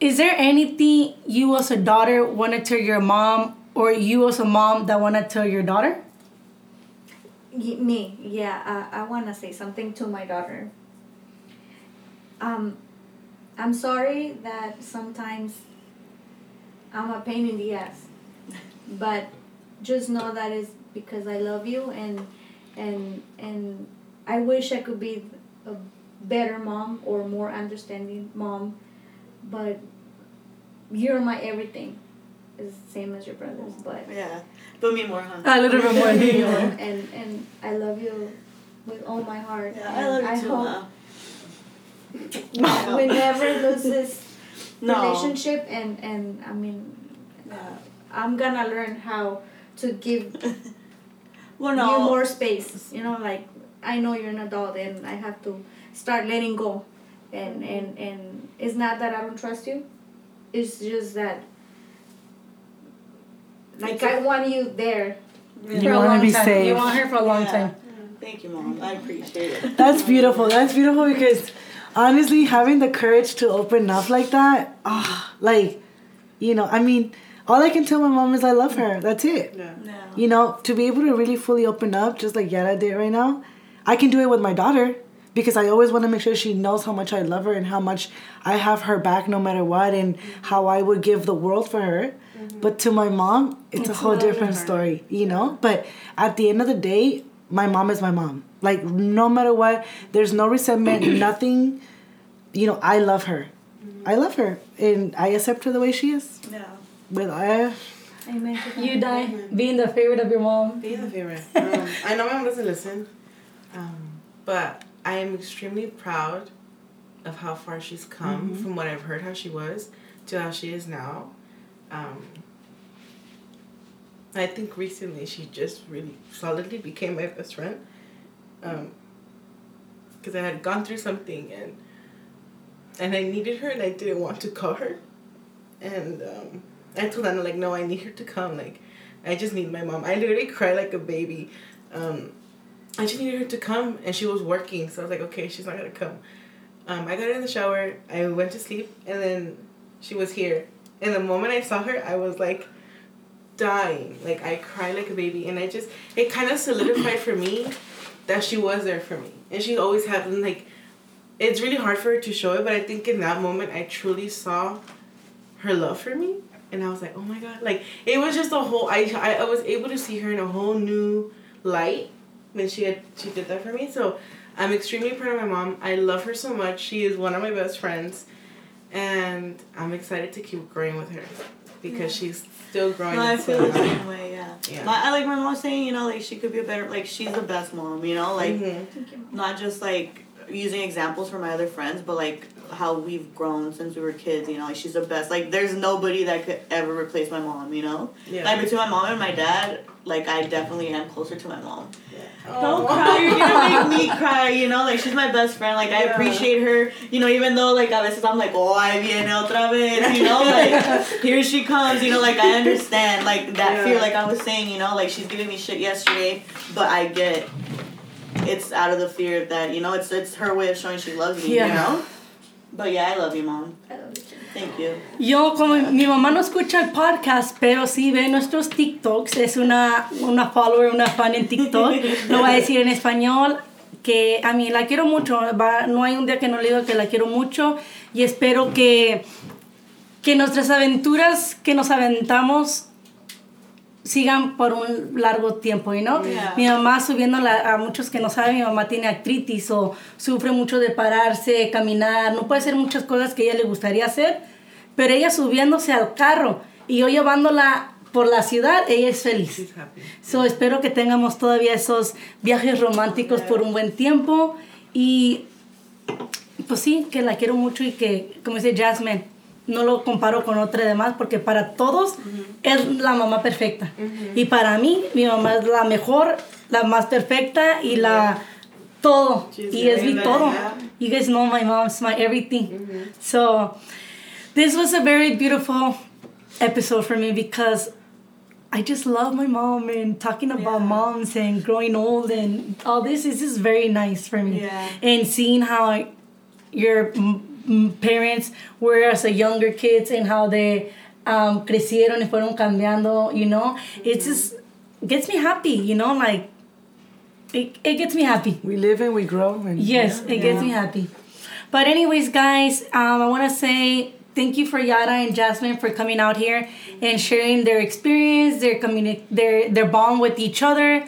is there anything you as a daughter want to tell your mom, or you as a mom that want to tell your daughter? Me, yeah, uh, I want to say something to my daughter. Um, I'm sorry that sometimes I'm a pain in the ass, but just know that is because I love you and and and I wish I could be a better mom or more understanding mom, but you're my everything. Is the same as your brothers, but Yeah. But me more, huh? A little bit more. you know, and and I love you with all my heart. Yeah, I love you too. hope huh? that we never lose this No. relationship, and and I mean, uh, I'm gonna learn how to give Well, you more space. You know, like I know you're an adult, and I have to start letting go. And and and it's not that I don't trust you. It's just that. Like It's I a- want you there You want to be time. safe. You want her for a long Yeah. time. Thank you, mom. I appreciate it. That's beautiful. That's beautiful because honestly, having the courage to open up like that, ah, like, you know, I mean, all I can tell my mom is I love her. That's it. Yeah. No. You know, to be able to really fully open up, just like Yara did right now, I can do it with my daughter because I always want to make sure she knows how much I love her and how much I have her back no matter what and how I would give the world for her. But to my mom, it's, a whole different story, you know? But at the end of the day, my mom is my mom. Like, no matter what, there's no resentment, nothing. You know, I love her. I love her. And I accept her the way she is. Yeah. With I, Amen. You die being the favorite of your mom. Being the favorite. Um, I know my mom doesn't listen, um, but I am extremely proud of how far she's come from what I've heard how she was to how she is now. Um, I think recently she just really solidly became my best friend. Because I had gone through something and and I needed her and I didn't want to call her. And um, I told Anna like, no, I need her to come. Like, I just need my mom. I literally cried like a baby. Um, I just needed her to come, and she was working, so I was like, okay, she's not gonna come. Um, I got in the shower. I went to sleep, and then she was here. And the moment I saw her, I was like dying. Like I cried like a baby, and I just it kind of solidified for me that she was there for me, and she always had like. It's really hard for her to show it, but I think in that moment I truly saw her love for me and I was like, oh my god, like it was just a whole. I I, I was able to see her in a whole new light when she had she did that for me. So I'm extremely proud of my mom. I love her so much. She is one of my best friends, and I'm excited to keep growing with her because she's still growing. No, I feel the same way, yeah. Yeah. Like, I like my mom saying, you know, like she could be a better, like she's the best mom, you know, like Mhm. not just like using examples from my other friends, but like how we've grown since we were kids, you know, like she's the best. Like there's nobody that could ever replace my mom, you know? Yeah. Like between my mom and my dad, like I definitely am closer to my mom. Oh. Don't cry, you're gonna make me cry, you know, like she's my best friend, like I appreciate her, you know, even though like a veces I'm like, oh, ahí viene otra vez, you know, like here she comes, you know, like I understand, like that Yeah. fear, like I was saying, you know, like she's giving me shit yesterday, but I get it's out of the fear that, you know, it's it's her way of showing she loves me, Yeah. you know? But yeah, I love you, mom. I love you too. Thank you. Yo, como mi mamá no escucha el podcast, pero sí ve nuestros TikToks, es una, una follower, una fan en TikTok, lo voy a decir en español, que a mí la quiero mucho, va- no hay un día que no le diga que la quiero mucho y espero que, que nuestras aventuras que nos aventamos sigan por un largo tiempo, know? Yeah. Mi mamá subiendo, la- a muchos que no saben, mi mamá tiene artritis o sufre mucho de pararse, caminar, no puede hacer muchas cosas que a ella le gustaría hacer, pero ella subiéndose al carro y yo llevándola por la ciudad, ella es feliz. So, espero que tengamos todavía esos viajes románticos por un buen tiempo y pues sí, que la quiero mucho y que, como dice Jasmine, no lo comparo con otra demás porque para todos es la mamá perfecta. Y para mí, mi mamá es la mejor, la más perfecta y la todo. She's y es mi todo. You guys know my mom's my everything. So, this was a very beautiful episode for me because I just love my mom and talking about Yeah. moms and growing old and all this is just very nice for me. Yeah. And seeing how your parents were as a younger kids and how they um, crecieron y fueron cambiando, you know, it just gets me happy, you know, like it, it gets me happy. we live and we grow. And Yes, it gets me happy. But anyways, guys, um, I want to say thank you for Yara and Jasmine for coming out here and sharing their experience, their communi- their their bond with each other.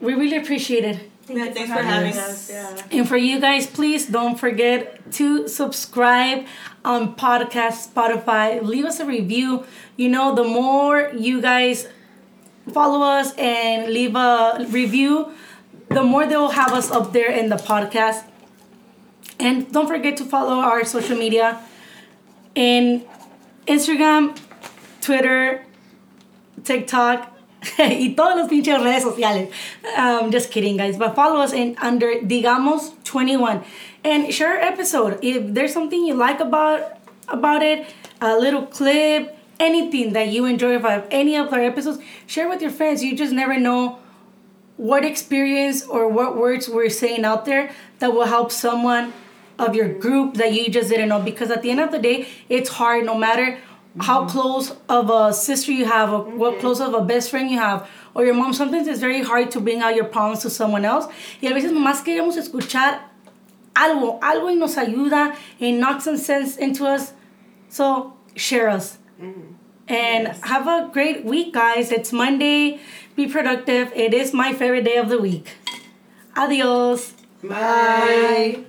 We really appreciate it. Thank yeah, you thanks for for having us. us. Yeah. And for you guys, please don't forget to subscribe on podcast Spotify. Leave us a review. You know, the more you guys follow us and leave a review, the more they will have us up there in the podcast. And don't forget to follow our social media in Instagram, Twitter, TikTok, y todas las pinches redes sociales. Um, just kidding, guys. But follow us in under Digamos 21 and share episode. If there's something you like about about it, a little clip, anything that you enjoy of any of our episodes, share with your friends. You just never know what experience or what words we're saying out there that will help someone of your group that you just didn't know. Because at the end of the day, it's hard no matter how mm-hmm. close of a sister you have or what mm-hmm. close of a best friend you have or your mom sometimes it's very hard to bring out your problems to someone else. Y a veces nomás queremos escuchar algo algo y nos ayuda and knocks some sense into us. So share us. Mm-hmm. And have a great week guys. It's monday. Be productive. It is my favorite day of the week. Adios. Bye.